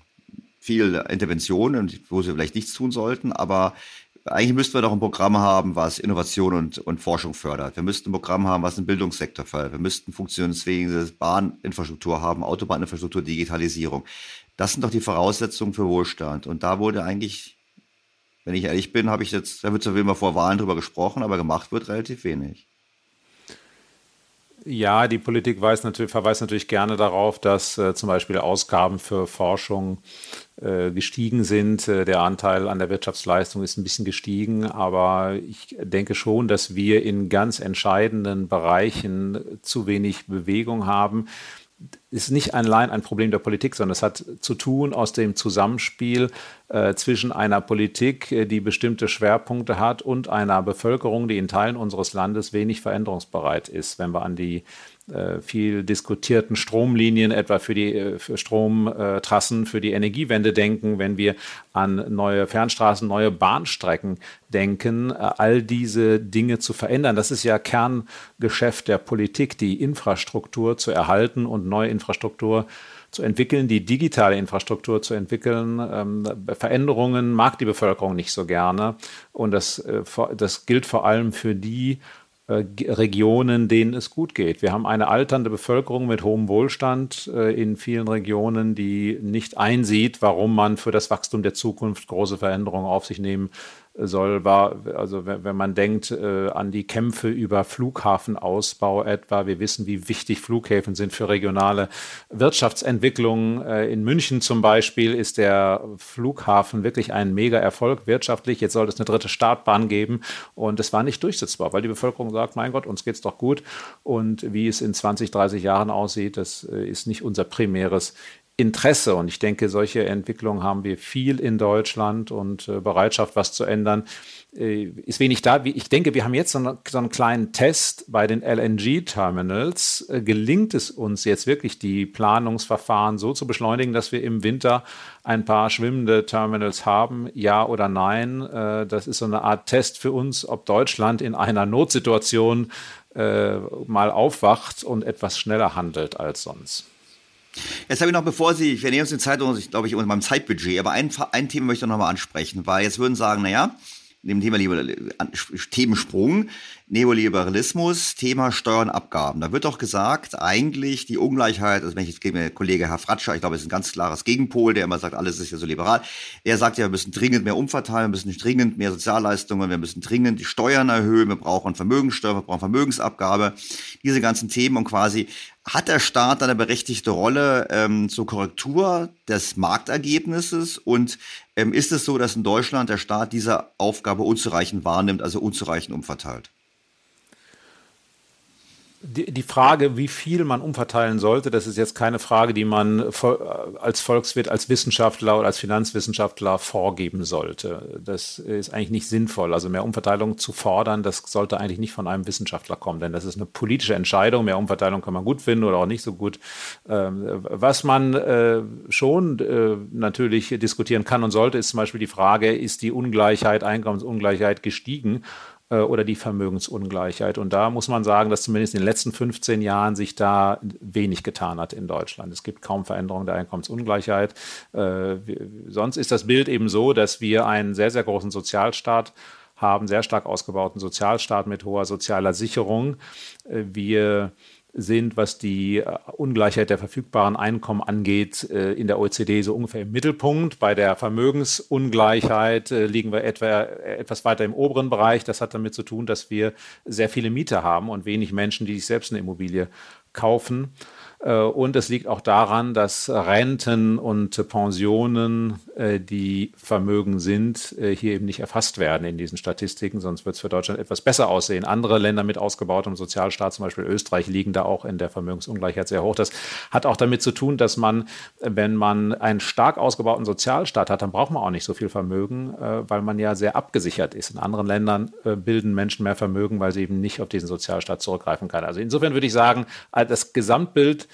viel Interventionen, wo sie vielleicht nichts tun sollten, aber eigentlich müssten wir doch ein Programm haben, was Innovation und, und Forschung fördert. Wir müssten ein Programm haben, was den Bildungssektor fördert. Wir müssten funktionsfähige Bahninfrastruktur haben, Autobahninfrastruktur, Digitalisierung. Das sind doch die Voraussetzungen für Wohlstand. Und da wurde eigentlich, wenn ich ehrlich bin, habe ich jetzt, da wird zwar immer vor Wahlen drüber gesprochen, aber gemacht wird relativ wenig. Ja, die Politik natürlich, verweist natürlich gerne darauf, dass äh, zum Beispiel Ausgaben für Forschung äh, gestiegen sind. Äh, der Anteil an der Wirtschaftsleistung ist ein bisschen gestiegen, aber ich denke schon, dass wir in ganz entscheidenden Bereichen zu wenig Bewegung haben ist nicht allein ein Problem der Politik, sondern es hat zu tun aus dem Zusammenspiel äh, zwischen einer Politik, äh, die bestimmte Schwerpunkte hat, und einer Bevölkerung, die in Teilen unseres Landes wenig veränderungsbereit ist. Wenn wir an die viel diskutierten Stromlinien, etwa für die äh, für Stromtrassen, für die Energiewende denken, wenn wir an neue Fernstraßen, neue Bahnstrecken denken, äh, all diese Dinge zu verändern. Das ist ja Kerngeschäft der Politik, die Infrastruktur zu erhalten und neue Infrastruktur zu entwickeln, die digitale Infrastruktur zu entwickeln. Ähm, Veränderungen mag die Bevölkerung nicht so gerne. Und das, das gilt vor allem für die äh, Regionen, denen es gut geht. Wir haben eine alternde Bevölkerung mit hohem Wohlstand äh, in vielen Regionen, die nicht einsieht, warum man für das Wachstum der Zukunft große Veränderungen auf sich nehmen soll, war, also wenn man denkt äh, an die Kämpfe über Flughafenausbau etwa, wir wissen, wie wichtig Flughäfen sind für regionale Wirtschaftsentwicklung. Äh, in München zum Beispiel ist der Flughafen wirklich ein Mega-Erfolg wirtschaftlich. Jetzt soll es eine dritte Startbahn geben und es war nicht durchsetzbar, weil die Bevölkerung sagt, mein Gott, uns geht's doch gut und wie es in 20, 30 Jahren aussieht, das äh, ist nicht unser primäres Interesse. Und ich denke, solche Entwicklungen haben wir viel in Deutschland und äh, Bereitschaft, was zu ändern, äh, ist wenig da. Ich denke, wir haben jetzt so, eine, so einen kleinen Test bei den LNG-Terminals. Äh, gelingt es uns jetzt wirklich, die Planungsverfahren so zu beschleunigen, dass wir im Winter ein paar schwimmende Terminals haben? Ja oder nein? Äh, das ist so eine Art Test für uns, ob Deutschland in einer Notsituation äh, mal aufwacht und etwas schneller handelt als sonst. Jetzt habe ich noch, bevor Sie, wir nähern uns den Zeit, glaube ich, unter meinem Zeitbudget, aber ein, ein Thema möchte ich noch mal ansprechen, weil jetzt würden sagen, naja, dem Thema Themensprung, Neoliberalismus, Thema Steuern, Abgaben. Da wird doch gesagt, eigentlich die Ungleichheit, also wenn ich jetzt gebe, Kollege Herr Fratscher, ich glaube, es ist ein ganz klares Gegenpol, der immer sagt, alles ist ja so liberal. Er sagt ja, wir müssen dringend mehr umverteilen, wir müssen dringend mehr Sozialleistungen, wir müssen dringend die Steuern erhöhen, wir brauchen Vermögenssteuer, wir brauchen Vermögensabgabe. Diese ganzen Themen und quasi hat der Staat eine berechtigte Rolle ähm, zur Korrektur des Marktergebnisses? Und ähm, ist es so, dass in Deutschland der Staat diese Aufgabe unzureichend wahrnimmt, also unzureichend umverteilt? Die, Frage, wie viel man umverteilen sollte, das ist jetzt keine Frage, die man als Volkswirt, als Wissenschaftler oder als Finanzwissenschaftler vorgeben sollte. Das ist eigentlich nicht sinnvoll. Also mehr Umverteilung zu fordern, das sollte eigentlich nicht von einem Wissenschaftler kommen, denn das ist eine politische Entscheidung. Mehr Umverteilung kann man gut finden oder auch nicht so gut. Ähm, was man äh, schon äh, natürlich diskutieren kann und sollte, ist zum Beispiel die Frage, ist die Ungleichheit, Einkommensungleichheit gestiegen? Äh, oder die Vermögensungleichheit. Und da muss man sagen, dass zumindest in den letzten 15 Jahren sich da wenig getan hat in Deutschland. Es gibt kaum Veränderungen der Einkommensungleichheit. Äh, sonst ist das Bild eben so, dass wir einen sehr, sehr großen Sozialstaat haben, sehr stark ausgebauten Sozialstaat mit hoher sozialer Sicherung. Äh, wir sind, was die äh, Ungleichheit der verfügbaren Einkommen angeht, äh, in der OECD so ungefähr im Mittelpunkt. Bei der Vermögensungleichheit äh, liegen wir etwa etwas weiter im oberen Bereich. Das hat damit zu tun, dass wir sehr viele Mieter haben und wenig Menschen, die sich selbst eine Immobilie kaufen. Äh, und es liegt auch daran, dass Renten und Pensionen, äh, die Vermögen sind, äh, hier eben nicht erfasst werden in diesen Statistiken, sonst wird es für Deutschland etwas besser aussehen. Andere Länder mit ausgebautem Sozialstaat, zum Beispiel Österreich, liegen da auch in der Vermögensungleichheit sehr hoch. Das hat auch damit zu tun, dass man, wenn man einen stark ausgebauten Sozialstaat hat, dann braucht man auch nicht so viel Vermögen, weil man ja sehr abgesichert ist. In anderen Ländern bilden Menschen mehr Vermögen, weil sie eben nicht auf diesen Sozialstaat zurückgreifen können. Also insofern würde ich sagen, das Gesamtbild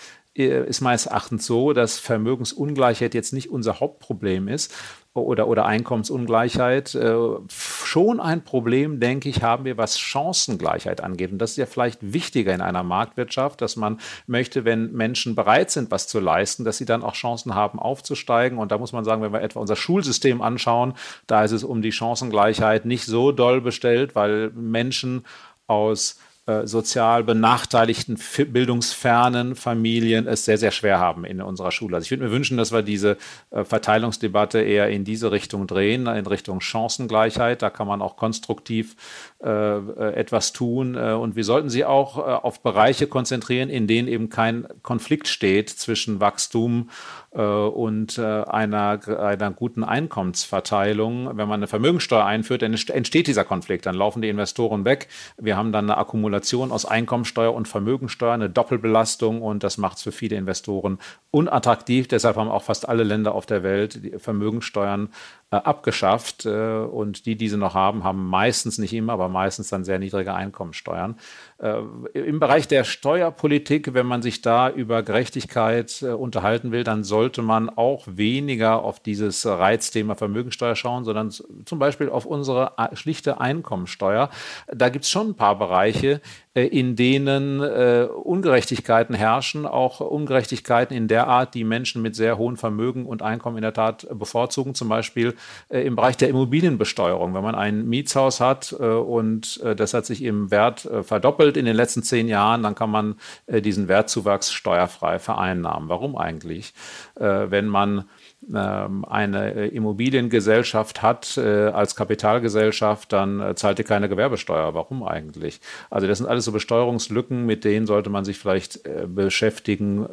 ist meines Erachtens so, dass Vermögensungleichheit jetzt nicht unser Hauptproblem ist. oder, oder Einkommensungleichheit. Äh, schon ein Problem, denke ich, haben wir, was Chancengleichheit angeht. Und das ist ja vielleicht wichtiger in einer Marktwirtschaft, dass man möchte, wenn Menschen bereit sind, was zu leisten, dass sie dann auch Chancen haben, aufzusteigen. Und da muss man sagen, wenn wir etwa unser Schulsystem anschauen, da ist es um die Chancengleichheit nicht so doll bestellt, weil Menschen aus äh, sozial benachteiligten, bildungsfernen Familien es sehr, sehr schwer haben in unserer Schule. Also ich würde mir wünschen, dass wir diese äh, Verteilungsdebatte eher in diese Richtung drehen, in Richtung Chancengleichheit. Da kann man auch konstruktiv äh, etwas tun. Und wir sollten sie auch auf Bereiche konzentrieren, in denen eben kein Konflikt steht zwischen Wachstum und einer, einer guten Einkommensverteilung. Wenn man eine Vermögensteuer einführt, dann entsteht dieser Konflikt. Dann laufen die Investoren weg. Wir haben dann eine Akkumulation aus Einkommensteuer und Vermögensteuer, eine Doppelbelastung und das macht es für viele Investoren unattraktiv. Deshalb haben auch fast alle Länder auf der Welt Vermögensteuern äh, abgeschafft äh, und die, die sie noch haben, haben meistens nicht immer, aber meistens dann sehr niedrige Einkommensteuern. Äh, Im Bereich der Steuerpolitik, wenn man sich da über Gerechtigkeit äh, unterhalten will, dann sollte man auch weniger auf dieses Reizthema Vermögensteuer schauen, sondern zum Beispiel auf unsere äh, schlichte Einkommensteuer. Da gibt es schon ein paar Bereiche, äh, in denen äh, Ungerechtigkeiten herrschen, auch Ungerechtigkeiten in der Art, die Menschen mit sehr hohen Vermögen und Einkommen in der Tat bevorzugen, zum Beispiel äh, im Bereich der Immobilienbesteuerung. Wenn man ein Mietshaus hat äh, und äh, das hat sich im Wert äh, verdoppelt in den letzten zehn Jahren, dann kann man diesen Wertzuwachs steuerfrei vereinnahmen. Warum eigentlich? wenn man eine äh, Immobiliengesellschaft hat äh, als Kapitalgesellschaft, dann äh, zahlt ihr keine Gewerbesteuer. Warum eigentlich? Also das sind alles so Besteuerungslücken, mit denen sollte man sich vielleicht beschäftigen,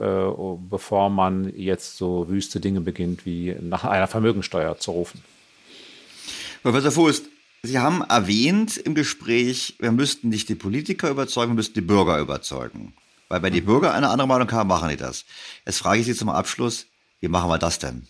bevor man jetzt so wüste Dinge beginnt, wie nach einer Vermögensteuer zu rufen. Professor Fuß, Sie haben erwähnt im Gespräch, wir müssten nicht die Politiker überzeugen, wir müssten die Bürger überzeugen. Weil wenn die mhm. Bürger eine andere Meinung haben, machen die das. Jetzt frage ich Sie zum Abschluss, wie machen wir das denn?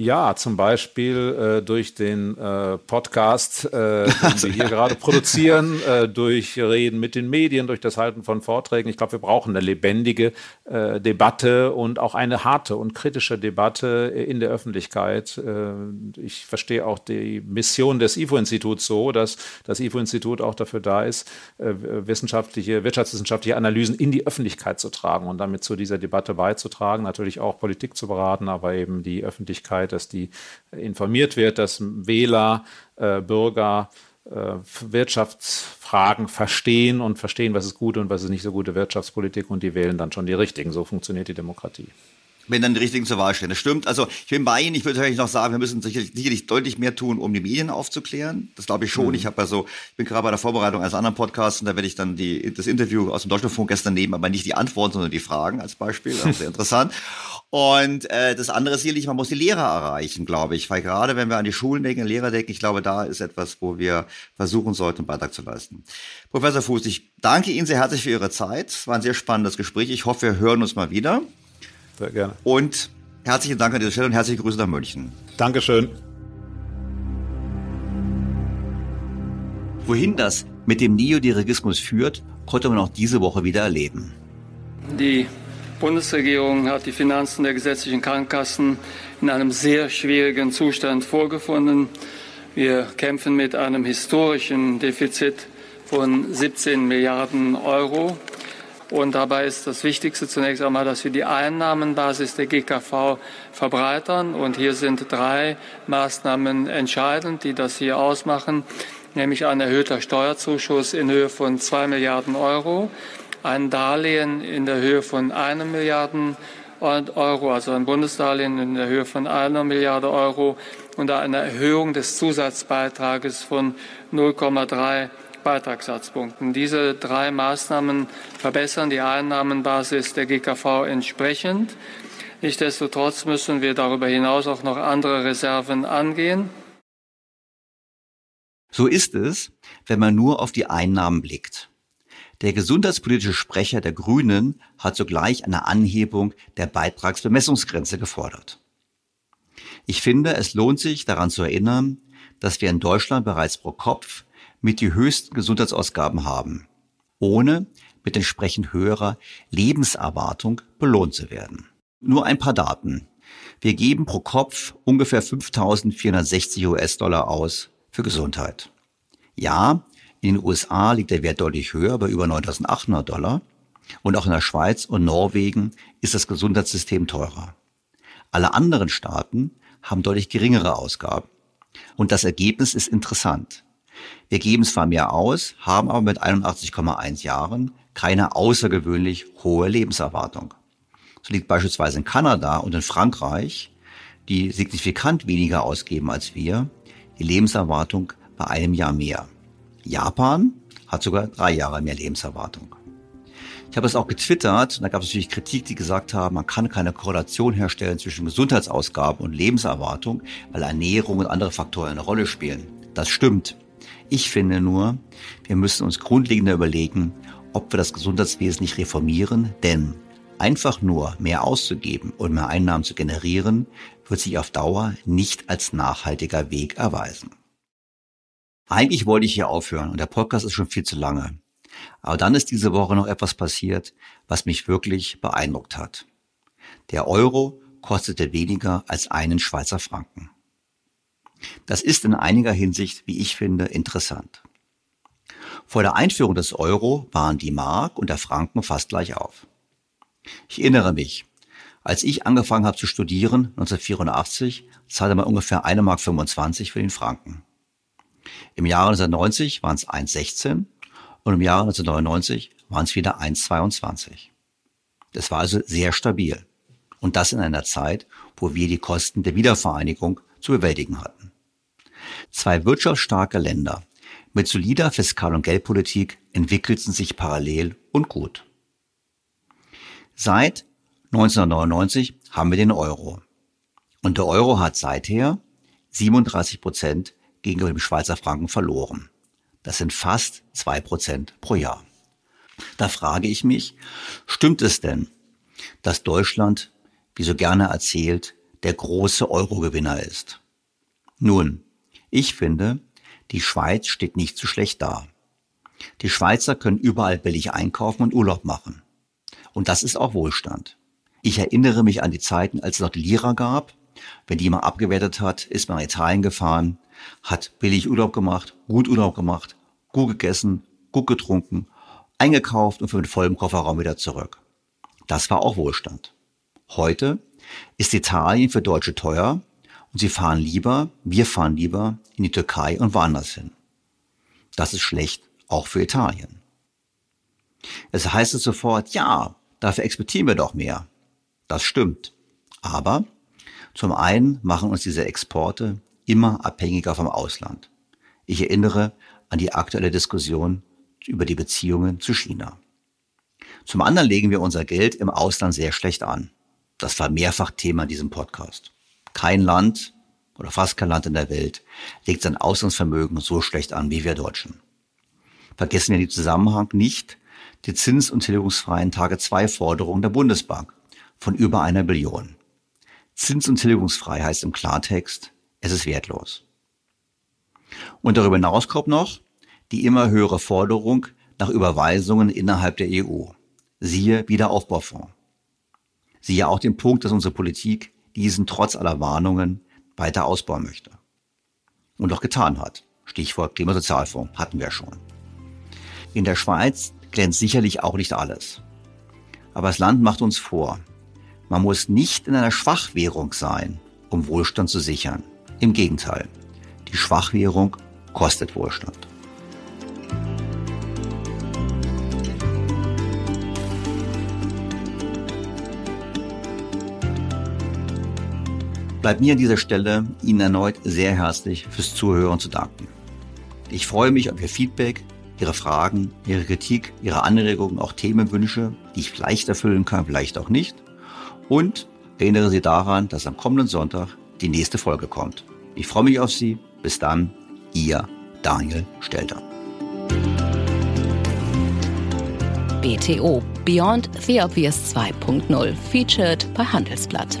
Ja, zum Beispiel äh, durch den äh, Podcast, äh, den wir hier gerade produzieren, äh, durch Reden mit den Medien, durch das Halten von Vorträgen. Ich glaube, wir brauchen eine lebendige äh, Debatte und auch eine harte und kritische Debatte in der Öffentlichkeit. Äh, ich verstehe auch die Mission des IFO-Instituts so, dass das IFO-Institut auch dafür da ist, wissenschaftliche, wirtschaftswissenschaftliche Analysen in die Öffentlichkeit zu tragen und damit zu dieser Debatte beizutragen, natürlich auch Politik zu beraten, aber eben die Öffentlichkeit Öffentlichkeit, dass die informiert wird, dass Wähler, äh, Bürger äh, Wirtschaftsfragen verstehen und verstehen, was ist gute und was ist nicht so gute Wirtschaftspolitik und die wählen dann schon die richtigen. So funktioniert die Demokratie wenn dann die richtigen zur Wahl stehen. Das stimmt. Also ich bin bei Ihnen. Ich würde natürlich noch sagen, wir müssen sicherlich, sicherlich deutlich mehr tun, um die Medien aufzuklären. Das glaube ich schon. Mhm. Ich habe also, ich bin gerade bei der Vorbereitung eines anderen Podcasts und da werde ich dann die, das Interview aus dem Deutschlandfunk gestern nehmen, aber nicht die Antworten, sondern die Fragen als Beispiel. Also sehr interessant. Und äh, das andere ist sicherlich, man muss die Lehrer erreichen, glaube ich. Weil gerade wenn wir an die Schulen denken, Lehrer denken, ich glaube, da ist etwas, wo wir versuchen sollten, einen Beitrag zu leisten. Professor Fuß, ich danke Ihnen sehr herzlich für Ihre Zeit. Es war ein sehr spannendes Gespräch. Ich hoffe, wir hören uns mal wieder. Sehr gerne. Und herzlichen Dank an dieser Stelle und herzliche Grüße nach München. Dankeschön. Wohin das mit dem Neodirigismus führt, konnte man auch diese Woche wieder erleben. Die Bundesregierung hat die Finanzen der gesetzlichen Krankenkassen in einem sehr schwierigen Zustand vorgefunden. Wir kämpfen mit einem historischen Defizit von 17 Milliarden Euro. Und dabei ist das Wichtigste zunächst einmal, dass wir die Einnahmenbasis der GKV verbreitern. Und hier sind drei Maßnahmen entscheidend, die das hier ausmachen, nämlich ein erhöhter Steuerzuschuss in Höhe von zwei Milliarden Euro, ein Darlehen in der Höhe von einer Milliarden Euro, also ein Bundesdarlehen in der Höhe von einer Milliarde Euro und eine Erhöhung des Zusatzbeitrages von 0,3 Beitragssatzpunkten. Diese drei Maßnahmen verbessern die Einnahmenbasis der GKV entsprechend. Nichtsdestotrotz müssen wir darüber hinaus auch noch andere Reserven angehen. So ist es, wenn man nur auf die Einnahmen blickt. Der gesundheitspolitische Sprecher der Grünen hat sogleich eine Anhebung der Beitragsbemessungsgrenze gefordert. Ich finde, es lohnt sich daran zu erinnern, dass wir in Deutschland bereits pro Kopf mit die höchsten Gesundheitsausgaben haben, ohne mit entsprechend höherer Lebenserwartung belohnt zu werden. Nur ein paar Daten. Wir geben pro Kopf ungefähr 5.460 US-Dollar aus für Gesundheit. Ja, in den USA liegt der Wert deutlich höher, bei über 9.800 Dollar. Und auch in der Schweiz und Norwegen ist das Gesundheitssystem teurer. Alle anderen Staaten haben deutlich geringere Ausgaben. Und das Ergebnis ist interessant. Wir geben zwar mehr aus, haben aber mit 81,1 Jahren keine außergewöhnlich hohe Lebenserwartung. So liegt beispielsweise in Kanada und in Frankreich, die signifikant weniger ausgeben als wir, die Lebenserwartung bei einem Jahr mehr. Japan hat sogar drei Jahre mehr Lebenserwartung. Ich habe es auch getwittert und da gab es natürlich Kritik, die gesagt haben, man kann keine Korrelation herstellen zwischen Gesundheitsausgaben und Lebenserwartung, weil Ernährung und andere Faktoren eine Rolle spielen. Das stimmt. Ich finde nur, wir müssen uns grundlegender überlegen, ob wir das Gesundheitswesen nicht reformieren, denn einfach nur mehr auszugeben und mehr Einnahmen zu generieren, wird sich auf Dauer nicht als nachhaltiger Weg erweisen. Eigentlich wollte ich hier aufhören und der Podcast ist schon viel zu lange. Aber dann ist diese Woche noch etwas passiert, was mich wirklich beeindruckt hat. Der Euro kostete weniger als einen Schweizer Franken. Das ist in einiger Hinsicht, wie ich finde, interessant. Vor der Einführung des Euro waren die Mark und der Franken fast gleich auf. Ich erinnere mich, als ich angefangen habe zu studieren, 1984, zahlte man ungefähr 1,25 Mark für den Franken. Im Jahre 1990 waren es 1,16 und im Jahre 1999 waren es wieder 1,22. Das war also sehr stabil. Und das in einer Zeit, wo wir die Kosten der Wiedervereinigung zu bewältigen hatten. Zwei wirtschaftsstarke Länder mit solider Fiskal- und Geldpolitik entwickelten sich parallel und gut. Seit 1999 haben wir den Euro. Und der Euro hat seither 37 Prozent gegenüber dem Schweizer Franken verloren. Das sind fast zwei Prozent pro Jahr. Da frage ich mich, stimmt es denn, dass Deutschland, wie so gerne erzählt, der große Eurogewinner ist? Nun, ich finde, die Schweiz steht nicht so schlecht da. Die Schweizer können überall billig einkaufen und Urlaub machen. Und das ist auch Wohlstand. Ich erinnere mich an die Zeiten, als es noch die Lira gab. Wenn die mal abgewertet hat, ist man nach Italien gefahren, hat billig Urlaub gemacht, gut Urlaub gemacht, gut gegessen, gut getrunken, eingekauft und für mit vollem Kofferraum wieder zurück. Das war auch Wohlstand. Heute ist Italien für Deutsche teuer und sie fahren lieber, wir fahren lieber in die Türkei und woanders hin. Das ist schlecht, auch für Italien. Es heißt es sofort, ja, dafür exportieren wir doch mehr. Das stimmt. Aber zum einen machen uns diese Exporte immer abhängiger vom Ausland. Ich erinnere an die aktuelle Diskussion über die Beziehungen zu China. Zum anderen legen wir unser Geld im Ausland sehr schlecht an. Das war mehrfach Thema in diesem Podcast. Kein Land oder fast kein Land in der Welt legt sein Auslandsvermögen so schlecht an wie wir Deutschen. Vergessen wir den Zusammenhang nicht die zins- und tilgungsfreien Tage-2-Forderungen der Bundesbank von über einer Billion. Zins- und tilgungsfrei heißt im Klartext, es ist wertlos. Und darüber hinaus kommt noch die immer höhere Forderung nach Überweisungen innerhalb der EU. Siehe Wiederaufbaufonds. Siehe auch den Punkt, dass unsere Politik diesen trotz aller Warnungen weiter ausbauen möchte. Und auch getan hat. Stichwort Klimasozialfonds hatten wir schon. In der Schweiz glänzt sicherlich auch nicht alles. Aber das Land macht uns vor, man muss nicht in einer Schwachwährung sein, um Wohlstand zu sichern. Im Gegenteil, die Schwachwährung kostet Wohlstand. Bleibt mir an dieser Stelle Ihnen erneut sehr herzlich fürs Zuhören zu danken. Ich freue mich auf Ihr Feedback, Ihre Fragen, Ihre Kritik, Ihre Anregungen, auch Themenwünsche, die ich vielleicht erfüllen kann, vielleicht auch nicht. Und erinnere Sie daran, dass am kommenden Sonntag die nächste Folge kommt. Ich freue mich auf Sie. Bis dann, Ihr Daniel Stelter. BTO Beyond the Obvious 2.0 featured bei Handelsblatt.